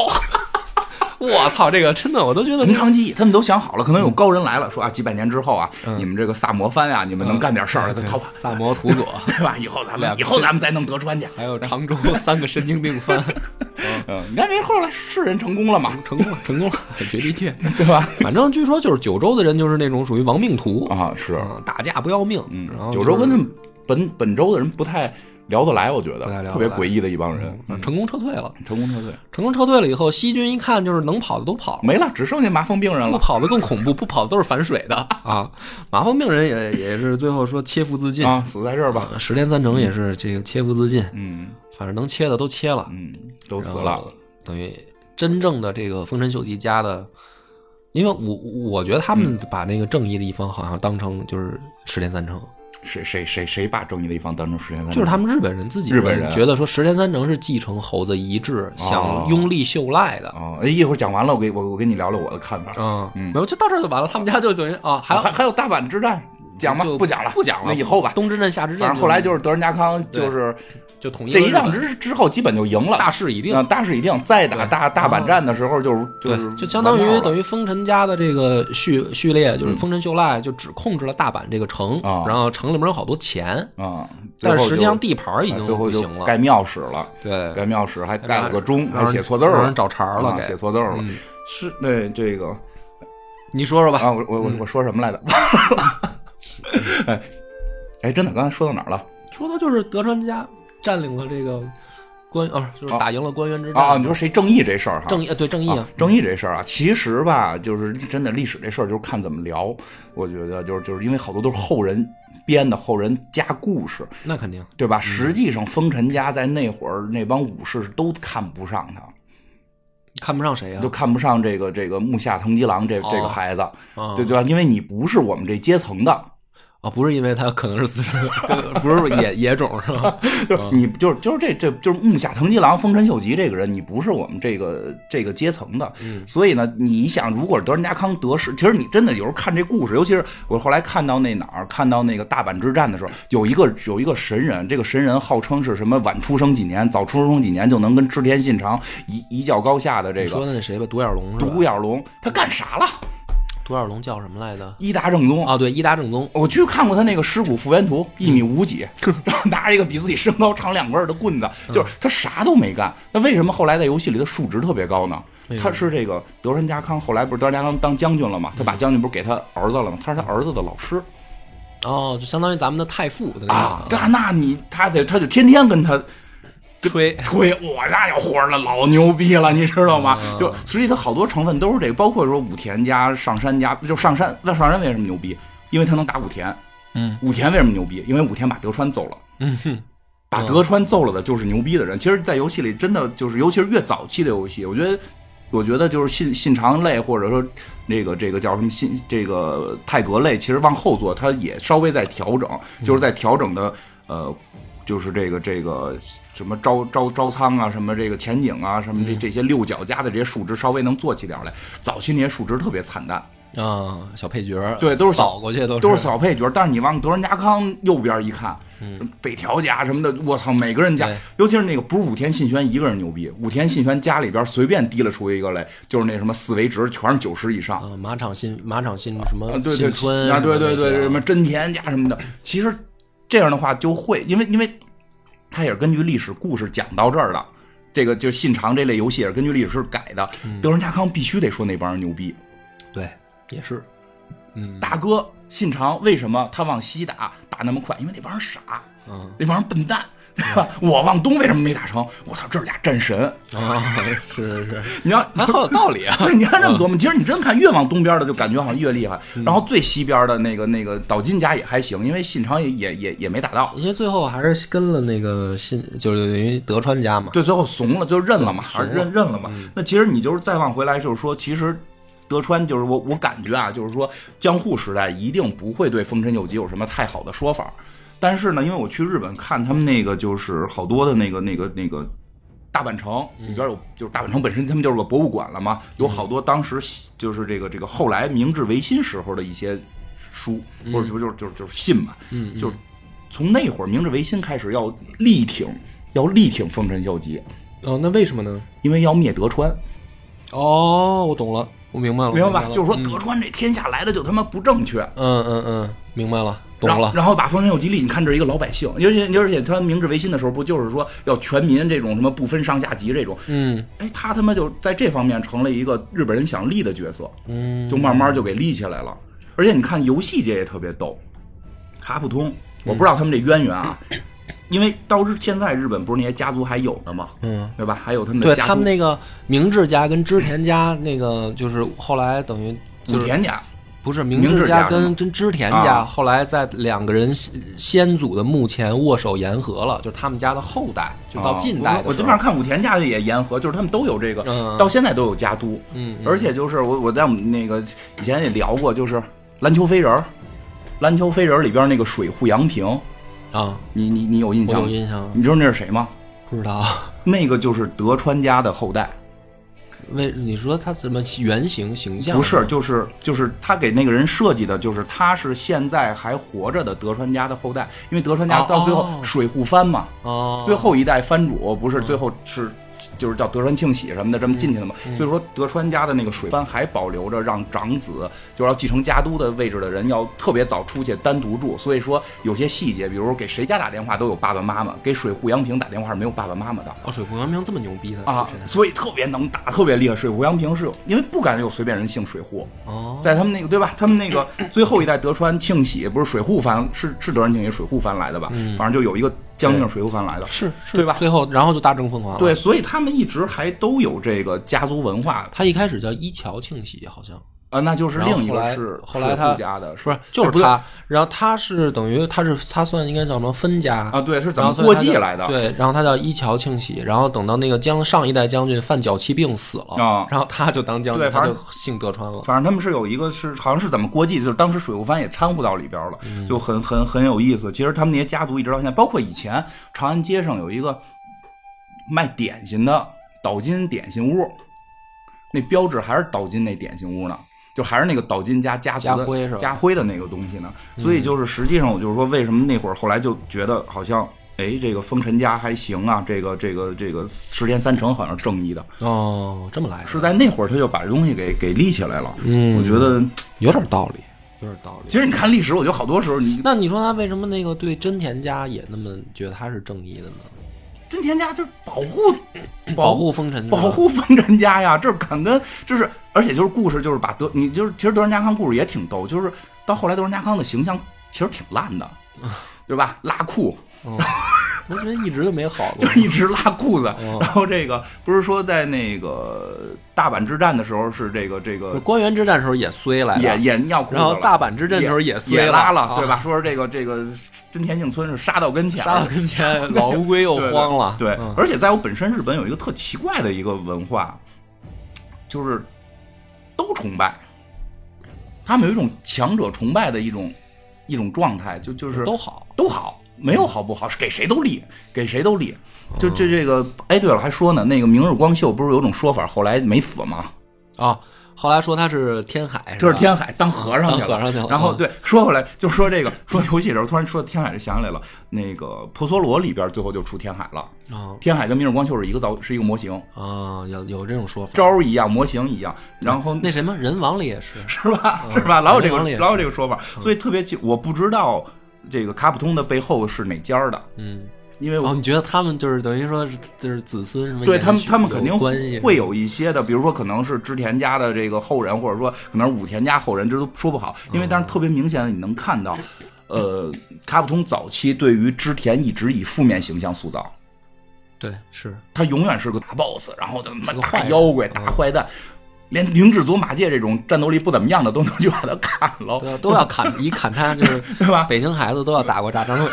我操，这个真的我都觉得从长计议，他们都想好了，可能有高人来了，说啊，几百年之后啊，嗯你们这个萨摩藩啊，你们能干点事儿，对逃跑，萨摩土佐，对吧？以后咱们以后咱们再弄德川去。还有常州三个神经病藩，嗯，你看人后来是人成功了嘛，成功了，成功了，绝地确。对吧？反正据说就是九州的人就是那种属于亡命徒啊，是，啊，打架不要命。嗯然后，九州跟他们本本州的人不太聊得来，我觉得特别诡异的一帮人，嗯成功撤退了。成功撤退成功撤退了以后，西军一看就是能跑的都跑了。没了，只剩下麻风病人了。不跑的更恐怖，不跑的都是反水的啊！麻风病人也也是最后说切腹自尽啊，死在这儿吧。啊十连三成也是这个切腹自尽，嗯反正能切的都切了，嗯，都死了。等于真正的这个丰臣秀吉家的，因为我我觉得他嗯们把那个正义的一方好像当成就是十连三成，谁谁谁谁把正义的一方当成石田三？就是他们日本人自己日本人觉得说石田三成是继承猴子遗志，想拥立秀赖的。哦，哎一会儿讲完了，我给我我跟你聊聊我的看法。嗯，嗯没有，就到这儿就完了。他们家就等于啊，还有还还有大阪之战，讲吧，不讲了，不讲了，那以后吧。东之镇、夏之镇，反正后来就是德仁家康，就是就统一这一仗之之后，基本就赢了，大势已定啊，大势已定。再打大大阪战的时候，就是就是，就相当于等于于丰臣家的这个序序列，就是嗯丰臣秀赖就只控制了大阪这个城，啊然后城里面有好多钱，啊，但是实际上地地盘已经最后就不行了。盖庙使了，对，盖庙使还盖了个钟，还写错字儿了找茬了，写错字儿了。嗯是那这个你说说吧。啊，我我我嗯我说什么来着？哎 哎，真的，刚才说到哪儿了？说的就是德川家占领了这个官啊，就是打赢了官员之战啊，你说谁正义这事儿哈？正义？对正义啊啊，，正义这事儿啊，其实吧，就是真的历史这事儿，就是看怎么聊。我觉得就是就是因为好多都是后人编的，后人加故事，那肯定对吧？实际上，丰臣家在那会儿那帮武士都看不上他，看不上谁啊就？看不上这个这个木下藤吉郎这哦这个孩子，啊，对对吧？因为你不是我们这阶层的，啊，不是因为他可能是私生，不是野野种是吧？就是你就是就是这这就是木下藤吉郎、丰臣秀吉这个人，你不是我们这个这个阶层的，嗯所以呢，你想，如果德仁家康得势，其实你真的有时候看这故事，尤其是我后来看到那哪儿，看到那个大阪之战的时候，有一个有一个神人，这个神人号称是什么晚出生几年，早出生几年就能跟织田信长一一较高下的这个说的那谁吧，独眼龙是吧？独眼龙，他干啥了？独眼龙叫什么来着？伊达正宗啊，对，伊达正宗。我去看过他那个尸骨复原图，一米五几，然后拿着一个比自己身高长两倍儿的棍子，就是他啥都没干。那为什么后来在游戏里的数值特别高呢他是这个德川家康，后来不是德川家康当将军了吗？他把将军不是给他儿子了吗？他是他儿子的老师哦，就相当于咱们的太傅啊。个那那你他得他就天天跟他吹，吹，我那有活了，老牛逼了，你知道吗？嗯就实际它好多成分都是这个，包括说武田家、上山家，就上山，那上山为什么牛逼？因为他能打武田。嗯武田为什么牛逼？因为武田把德川揍了。嗯哼，把德川揍了的就是牛逼的人。其实，在游戏里真的就是，尤其是越早期的游戏，我觉得，我觉得就是信信长类或者说那个这个叫什么信这个泰格类，其实往后做，它也稍微在调整，就是在调整的呃。就是这个这个什么招招招仓啊，什么这个前景啊，什么这这些六角家的这些数值稍微能做起点来。早期那些数值特别惨淡，啊，小配角儿，对都是扫过去，都都是小配角。但是你往德仁家康右边一看，北条家什么的，我操，每个人家，尤其是那个不是武田信玄一个人牛逼，武田信玄家里边随便提了出一个来，就是那什么四维值全是九十以上。啊，马场新马场新什么啊，对对新村啊，对对对，什么么真田家什么的，其实这样的话就会，因为因为它也是根据历史故事讲到这儿的。这个就信长这类游戏也是根据历史改的。德仁家康必须得说那帮人牛逼，对，也是，嗯，大哥信长为什么他往西打打那么快？因为那帮人傻，嗯那帮人笨蛋，对吧？我往东为什么没打成？我操，这是俩战神！啊，是是是，你要还好有道理啊，对，你看这么多嘛，其实你真看越往东边的，就感觉好像越厉害。嗯然后最西边的那个那个岛津家也还行，因为信长也也也也没打到。因为最后还是跟了那个信，就是等于德川家嘛，对，最后怂了，就认了嘛，还是认认了嘛。那其实你就是再往回来，就是说，其实德川就是我我感觉啊，就是说江户时代一定不会对丰臣秀吉有什么太好的说法。但是呢，因为我去日本看他们那个就是好多的那个那个那个大阪城里边有，就是大阪城本身他们就是个博物馆了嘛，有好多当时就是这个这个后来明治维新时候的一些书，或者不就是就是就是信嘛，就是从那会儿明治维新开始要力挺要力挺丰臣秀吉，哦，那为什么呢？因为要灭德川，哦，我懂了，我明白了，明白就是说嗯。德川这天下来的就他妈不正确。嗯嗯嗯，明白了，懂了，然后然后把丰臣秀吉利，你看这是一个老百姓，而且而且他明治维新的时候不就是说要全民这种什么不分上下级这种，嗯。哎，他他妈就在这方面成了一个日本人想立的角色，嗯，就慢慢就给立起来了。而且你看游戏界也特别逗，卡普通，我不知道他们这渊源啊，因为到日现在日本不是那些家族还有呢吗？嗯。对吧？还有他们的对家族，他们那个明治家跟织田家那个，就是后来等于就是武田家，不是明明治治家跟跟织田家，啊。后来在两个人先先祖的墓前握手言和了，就是他们家的后代，就到近代我我基本上看武田家也言和，就是他们都有这个，嗯。到现在都有家督。嗯，嗯。而且就是我我在我们那个以前也聊过，就是篮球飞人，篮球飞人里边那个水户洋平，啊，你你你有印象吗？有印象，你知道那是谁吗？不知道。那个就是德川家的后代，为你说他什么原型形象？不是，就是就是他给那个人设计的，就是他是现在还活着的德川家的后代，因为德川家哦到最后哦水户藩嘛，哦，最后一代藩主不是最后是。就是叫德川庆喜什么的，这么进去的嘛。所以说德川家的那个水藩还保留着让长子，就是要继承家督的位置的人要特别早出去单独住。所以说有些细节，比如说给谁家打电话都有爸爸妈妈，给水户洋平打电话是没有爸爸妈妈的。哦，水户洋平这么牛逼的啊，所以特别能打，特别厉害。水户洋平是有，因为不敢有随便人姓水户，哦，在他们那个对吧？他们那个最后一代德川庆喜不是水户藩，是是德川庆喜水户藩来的吧？嗯反正就有一个将军水户藩来的，是是。对吧？最后然后就大政奉还了。对，，所以他们一直还都有这个家族文化。他一开始叫一桥庆喜，好像啊，那就是另一个是水后来他户家的，不是就是他，然后他是等于他是他算应该叫什么分家啊，对，是怎么过继来的？对，然后他叫一桥庆喜，然后等到那个将上一代将军犯脚气病死了，啊然后他就当将军，对反正他就姓德川了。反正他们是有一个是好像是怎么过继，就是当时水户藩也掺和到里边了，嗯就很很很有意思。其实他们那些家族一直到现在，包括以前长安街上有一个卖点心的岛津点心屋，那标志还是岛津那点心屋呢。就还是那个岛津家家族的家徽是吧嗯家徽的那个东西呢，所以就是实际上我就是说，为什么那会儿后来就觉得好像，哎，这个丰臣家还行啊，这个这个这个石田三成好像是正义的，哦，这么来是在那会儿他就把这东西给给立起来了。嗯我觉得有点道理，有点道理。其实你看历史，我觉得好多时候你那你说他为什么那个对真田家也那么觉得他是正义的呢？真田家就是保护 保护丰臣，保护丰臣家呀，这是敢跟，就是而且就是故事就是把德你就是其实德仁家康故事也挺逗，就是到后来德仁家康的形象其实挺烂的，对吧？拉裤，嗯我觉得一直都没好过 就。一直拉裤子。哦然后这个不是说在那个大阪之战的时候是这个这个官员之战时候也衰了也，也尿裤子了，然后大阪之战的时候也衰也拉了，对吧？说是这个这个真田幸村是杀到跟前杀到。跟前，老乌龟又对对慌了。对，嗯而且在我本身日本有一个特奇怪的一个文化，就是都崇拜，他们有一种强者崇拜的一种一种状态，就就是都好。都好，没有好不好，是给谁都立，给谁都立。就这这个，哎，对了，还说呢，那个明日光秀不是有种说法，后来没死吗？啊，后来说他是天海，吧这是天海当和尚去了，和尚去了嗯然后对，说回来就说这个说游戏的时候，突然说天海，就想起来了，那个婆娑罗里边最后就出天海了。啊天海跟明日光秀是一个造，是一个模型，啊，有有这种说法。招儿一样，模型一样，然后那什么人王里也是，是吧？嗯是吧？老有这个老有这个说法，所以特别奇，我不知道这个卡普通的背后是哪家的，嗯，因为我哦，你觉得他们就是等于说是就是子孙什么？对他们，他们肯定会有一些的，比如说可能是织田家的这个后人，或者说可能是武田家后人，这都说不好。因为但是特别明显的，你能看到，呃，卡普通早期对于织田一直以负面形象塑造，对是。他永远是个大 boss，然后他妈个坏妖怪、嗯。大坏蛋，连明智祖马介这种战斗力不怎么样的都能去把他砍了都，要都要砍一砍他，就是 对吧？北京孩子都要打过炸张 伟。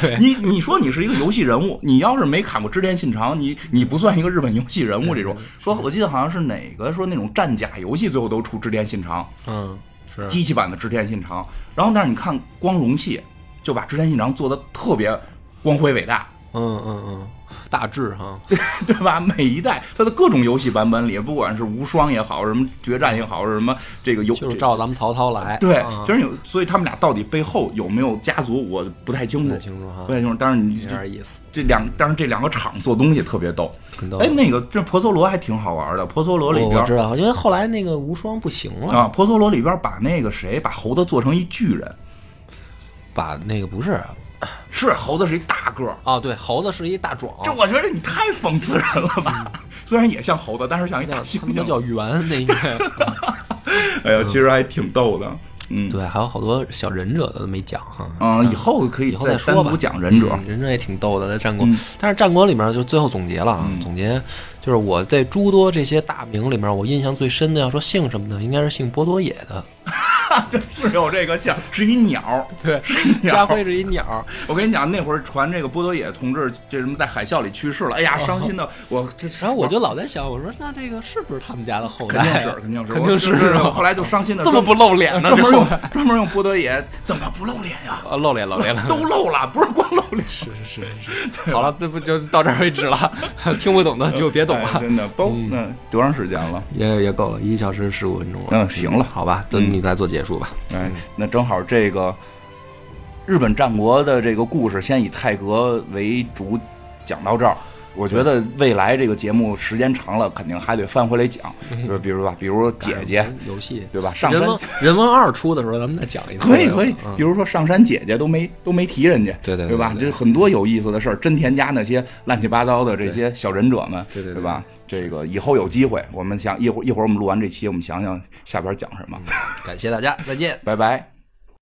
对，你你说你是一个游戏人物，你要是没砍过织田信长，你你不算一个日本游戏人物。这种说，我记得好像是哪个说那种战甲游戏最后都出织田信长，嗯，是机器版的织田信长。然后但是你看光荣系就把织田信长做的特别光辉伟大，嗯嗯嗯，大致哈，对吧？每一代它的各种游戏版本里，不管是无双也好，什么决战也好，是什么这个游就是照咱们曹操来。对啊，其实有，所以他们俩到底背后有没有家族，我不太清楚不太，清楚哈不，太清楚。但是你有这点意思，这两，但是这两个厂做东西特别逗。挺逗。哎，那个这婆娑罗还挺好玩的，婆娑罗里边我我知道，因为后来那个无双不行了，啊，婆娑罗里边把那个谁把猴子做成一巨人，把那个不是 是猴子是一大个儿。啊，对，猴子是一大壮，这我觉得你太讽刺人了吧！虽然也像猴子，但是像一大叫猩他们都猩。叫圆，那应该。哎呀，其实还挺逗的。嗯，对，还有好多小忍者的都没讲哈。嗯，以后可以以后再再说吧。讲忍者。嗯忍者也挺逗的，在战国。嗯但是战国里面就最后总结了啊，嗯总结就是我在诸多这些大名里面，我印象最深的，要说姓什么的，应该是姓波多野的。是有这个姓，是一鸟。对，是一鸟家辉是一鸟，我跟你讲，那会儿传这个波多野同志这什么在海啸里去世了，哎呀，伤心的我这。然后我就老在想，我说那这个是不是他们家的后代？肯定是 肯定是肯定是后来就伤心的这么不露脸呢？专门用专门用波多野，怎么不露脸呀？啊，露脸露脸了，都露了，不是光露脸。是是是是。好了，这不就到这儿为止了？听不懂的就别懂 真的包嗯那多长时间了？也也够了，一个小时十五分钟了。嗯行了好吧，等你来做结束吧。哎，那正好这个日本战国的这个故事，先以泰格为主讲到这儿。我觉得未来这个节目时间长了，肯定还得翻回来讲，就是比如吧，比如姐姐，游戏对吧？上山人王人王二出的时候，咱们再讲一次。可以可以，嗯比如说上山姐姐都没都没提人家，对对对对吧？对对这很多有意思的事儿，真田家那些乱七八糟的这些小忍者们，对对对吧？这个以后有机会，我们想一会儿一会儿我们录完这期，我们想想下边讲什么。感谢大家，再见。拜拜。